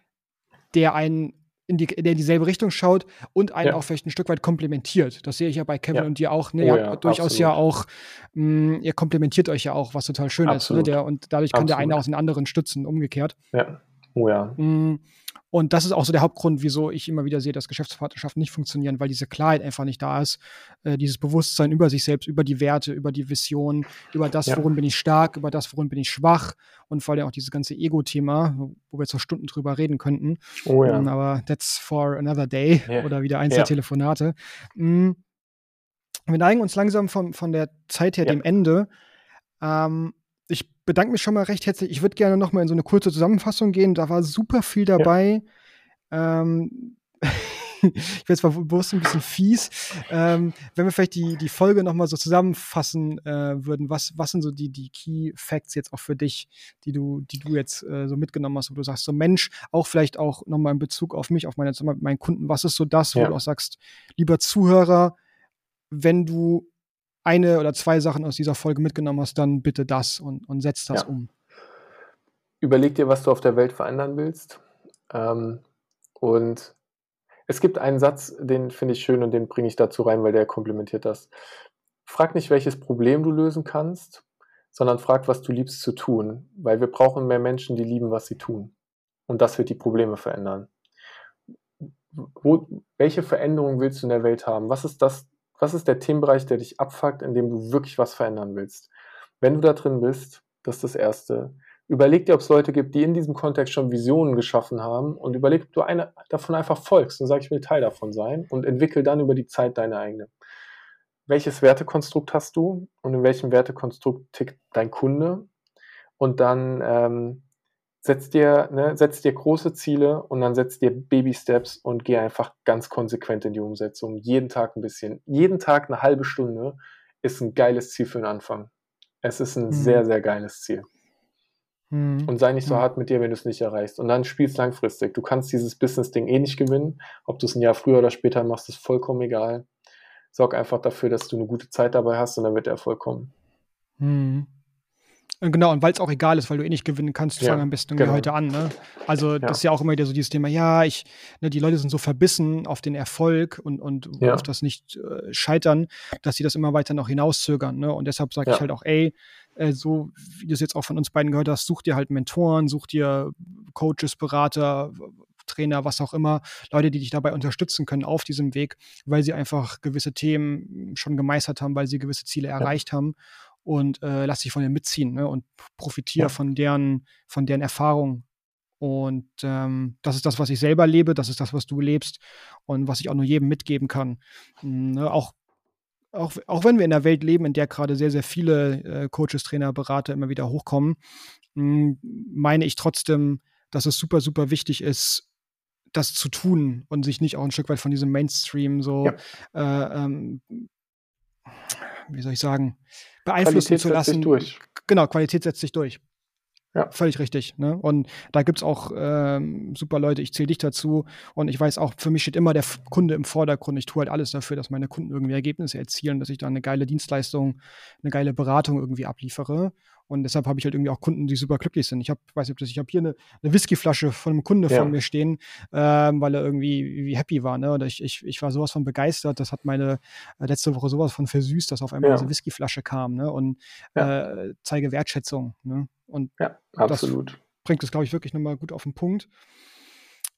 der einen in, die, der in dieselbe Richtung schaut und einen ja. auch vielleicht ein Stück weit komplementiert. Das sehe ich ja bei Kevin ja. und dir auch. Ne? Oh, ja, durchaus absolut. ja auch, mh, mm, ihr komplementiert euch ja auch, was total schön absolut. ist. Ne? Der, und dadurch kann absolut. der eine auch den anderen stützen, umgekehrt. Ja. Oh ja. Mh, und das ist auch so der Hauptgrund, wieso ich immer wieder sehe, dass Geschäftspartnerschaften nicht funktionieren, weil diese Klarheit einfach nicht da ist. Äh, dieses Bewusstsein über sich selbst, über die Werte, über die Vision, über das, ja. worin bin ich stark, über das, worin bin ich schwach und vor allem auch dieses ganze Ego-Thema, wo wir jetzt noch Stunden drüber reden könnten. Oh ja. Ähm, aber that's for another day ja. oder wieder eins der Telefonate. Mhm. Wir neigen uns langsam von, von der Zeit her dem Ende. Ähm, bedanke mich schon mal recht herzlich. Ich würde gerne noch mal in so eine kurze Zusammenfassung gehen. Da war super viel dabei. Ja. Ähm, ich bin jetzt bewusst ein bisschen fies. Ähm, wenn wir vielleicht die, die Folge nochmal so zusammenfassen äh, würden, was, was sind so die, die Key Facts jetzt auch für dich, die du, die du jetzt äh, so mitgenommen hast, wo du sagst, so Mensch, auch vielleicht auch nochmal in Bezug auf mich, auf meine, meinen Kunden, was ist so das, wo ja. du auch sagst, lieber Zuhörer, wenn du eine oder zwei Sachen aus dieser Folge mitgenommen hast, dann bitte das und, und setz das ja. um. Überleg dir, was du auf der Welt verändern willst. Ähm, und es gibt einen Satz, den finde ich schön und den bringe ich dazu rein, weil der komplementiert das. Frag nicht, welches Problem du lösen kannst, sondern frag, was du liebst zu tun, weil wir brauchen mehr Menschen, die lieben, was sie tun. Und das wird die Probleme verändern. Wo, welche Veränderung willst du in der Welt haben? Was ist das, was ist der Themenbereich, der dich abfuckt, in dem du wirklich was verändern willst? Wenn du da drin bist, das ist das Erste. Überleg dir, ob es Leute gibt, die in diesem Kontext schon Visionen geschaffen haben und überleg, ob du eine davon einfach folgst und sagst, ich will Teil davon sein und entwickel dann über die Zeit deine eigene. Welches Wertekonstrukt hast du und in welchem Wertekonstrukt tickt dein Kunde? Und dann ähm, setz dir, ne, setz dir große Ziele und dann setz dir Baby-Steps und geh einfach ganz konsequent in die Umsetzung. Jeden Tag ein bisschen. Jeden Tag eine halbe Stunde ist ein geiles Ziel für den Anfang. Es ist ein mhm. sehr, sehr geiles Ziel. Mhm. Und sei nicht so mhm. hart mit dir, wenn du es nicht erreichst. Und dann spielst langfristig. Du kannst dieses Business-Ding eh nicht gewinnen. Ob du es ein Jahr früher oder später machst, ist vollkommen egal. Sorg einfach dafür, dass du eine gute Zeit dabei hast und dann wird der Erfolg kommen. Mhm. Genau, und weil es auch egal ist, weil du eh nicht gewinnen kannst, ja, fang am besten genau. heute an. Ne? Also, ja. das ist ja auch immer wieder so dieses Thema, ja, ich, ne, die Leute sind so verbissen auf den Erfolg und, und ja. auf das nicht äh, scheitern, dass sie das immer weiter noch hinauszögern. Ne? Und deshalb sage ich halt auch, ey, äh, so wie du es jetzt auch von uns beiden gehört hast, such dir halt Mentoren, such dir Coaches, Berater, Trainer, was auch immer, Leute, die dich dabei unterstützen können auf diesem Weg, weil sie einfach gewisse Themen schon gemeistert haben, weil sie gewisse Ziele erreicht haben und äh, lass dich von denen mitziehen ne? und profitiere ja. von deren, von deren Erfahrung. Und ähm, das ist das, was ich selber lebe, das ist das, was du lebst und was ich auch nur jedem mitgeben kann. Ne? Auch auch, auch wenn wir in einer Welt leben, in der gerade sehr, sehr viele äh, Coaches, Trainer, Berater immer wieder hochkommen, mh, meine ich trotzdem, dass es super, super wichtig ist, das zu tun und sich nicht auch ein Stück weit von diesem Mainstream so, ja. äh, ähm, wie soll ich sagen, beeinflussen Qualität zu lassen. Setzt sich durch. Genau, Qualität setzt sich durch. Ja. Völlig richtig. Ne? Und da gibt es auch ähm, super Leute, ich zähle dich dazu. Und ich weiß auch, für mich steht immer der Kunde im Vordergrund. Ich tue halt alles dafür, dass meine Kunden irgendwie Ergebnisse erzielen, dass ich da eine geile Dienstleistung, eine geile Beratung irgendwie abliefere. Und deshalb habe ich halt irgendwie auch Kunden, die super glücklich sind. Ich habe, weiß nicht, ich habe hier eine, eine Whiskyflasche von einem Kunde ja. von mir stehen, ähm, weil er irgendwie wie happy war. Ne? Und ich, ich, ich war sowas von begeistert. Das hat meine äh, letzte Woche sowas von versüßt, dass auf einmal ja. diese Whiskyflasche kam. Ne? Und ja. äh, zeige Wertschätzung. Ne? Und ja, absolut. Das bringt es, glaube ich, wirklich nochmal gut auf den Punkt.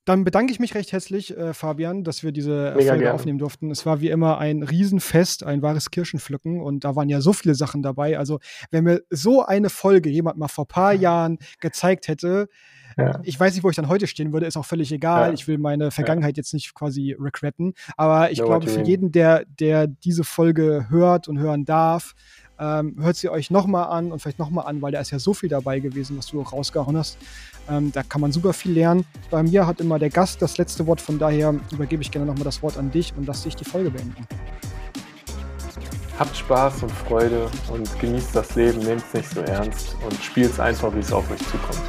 Dann bedanke ich mich recht herzlich, äh, Fabian, dass wir diese Mega Folge gerne. aufnehmen durften. Es war wie immer ein Riesenfest, ein wahres Kirschenpflücken und da waren ja so viele Sachen dabei. Also, wenn mir so eine Folge jemand mal vor ein paar Jahren gezeigt hätte, ja. ich weiß nicht, wo ich dann heute stehen würde, ist auch völlig egal. Ja. Ich will meine Vergangenheit ja. jetzt nicht quasi regretten. Aber ich no, glaube, für jeden, der, der diese Folge hört und hören darf, ähm, hört sie euch nochmal an und vielleicht nochmal an, weil da ist ja so viel dabei gewesen, was du auch rausgehauen hast. Ähm, da kann man super viel lernen. Bei mir hat immer der Gast das letzte Wort, von daher übergebe ich gerne nochmal das Wort an dich und lass dich die Folge beenden. Habt Spaß und Freude und genießt das Leben, nehmt es nicht so ernst und spielt es einfach, wie es auf euch zukommt.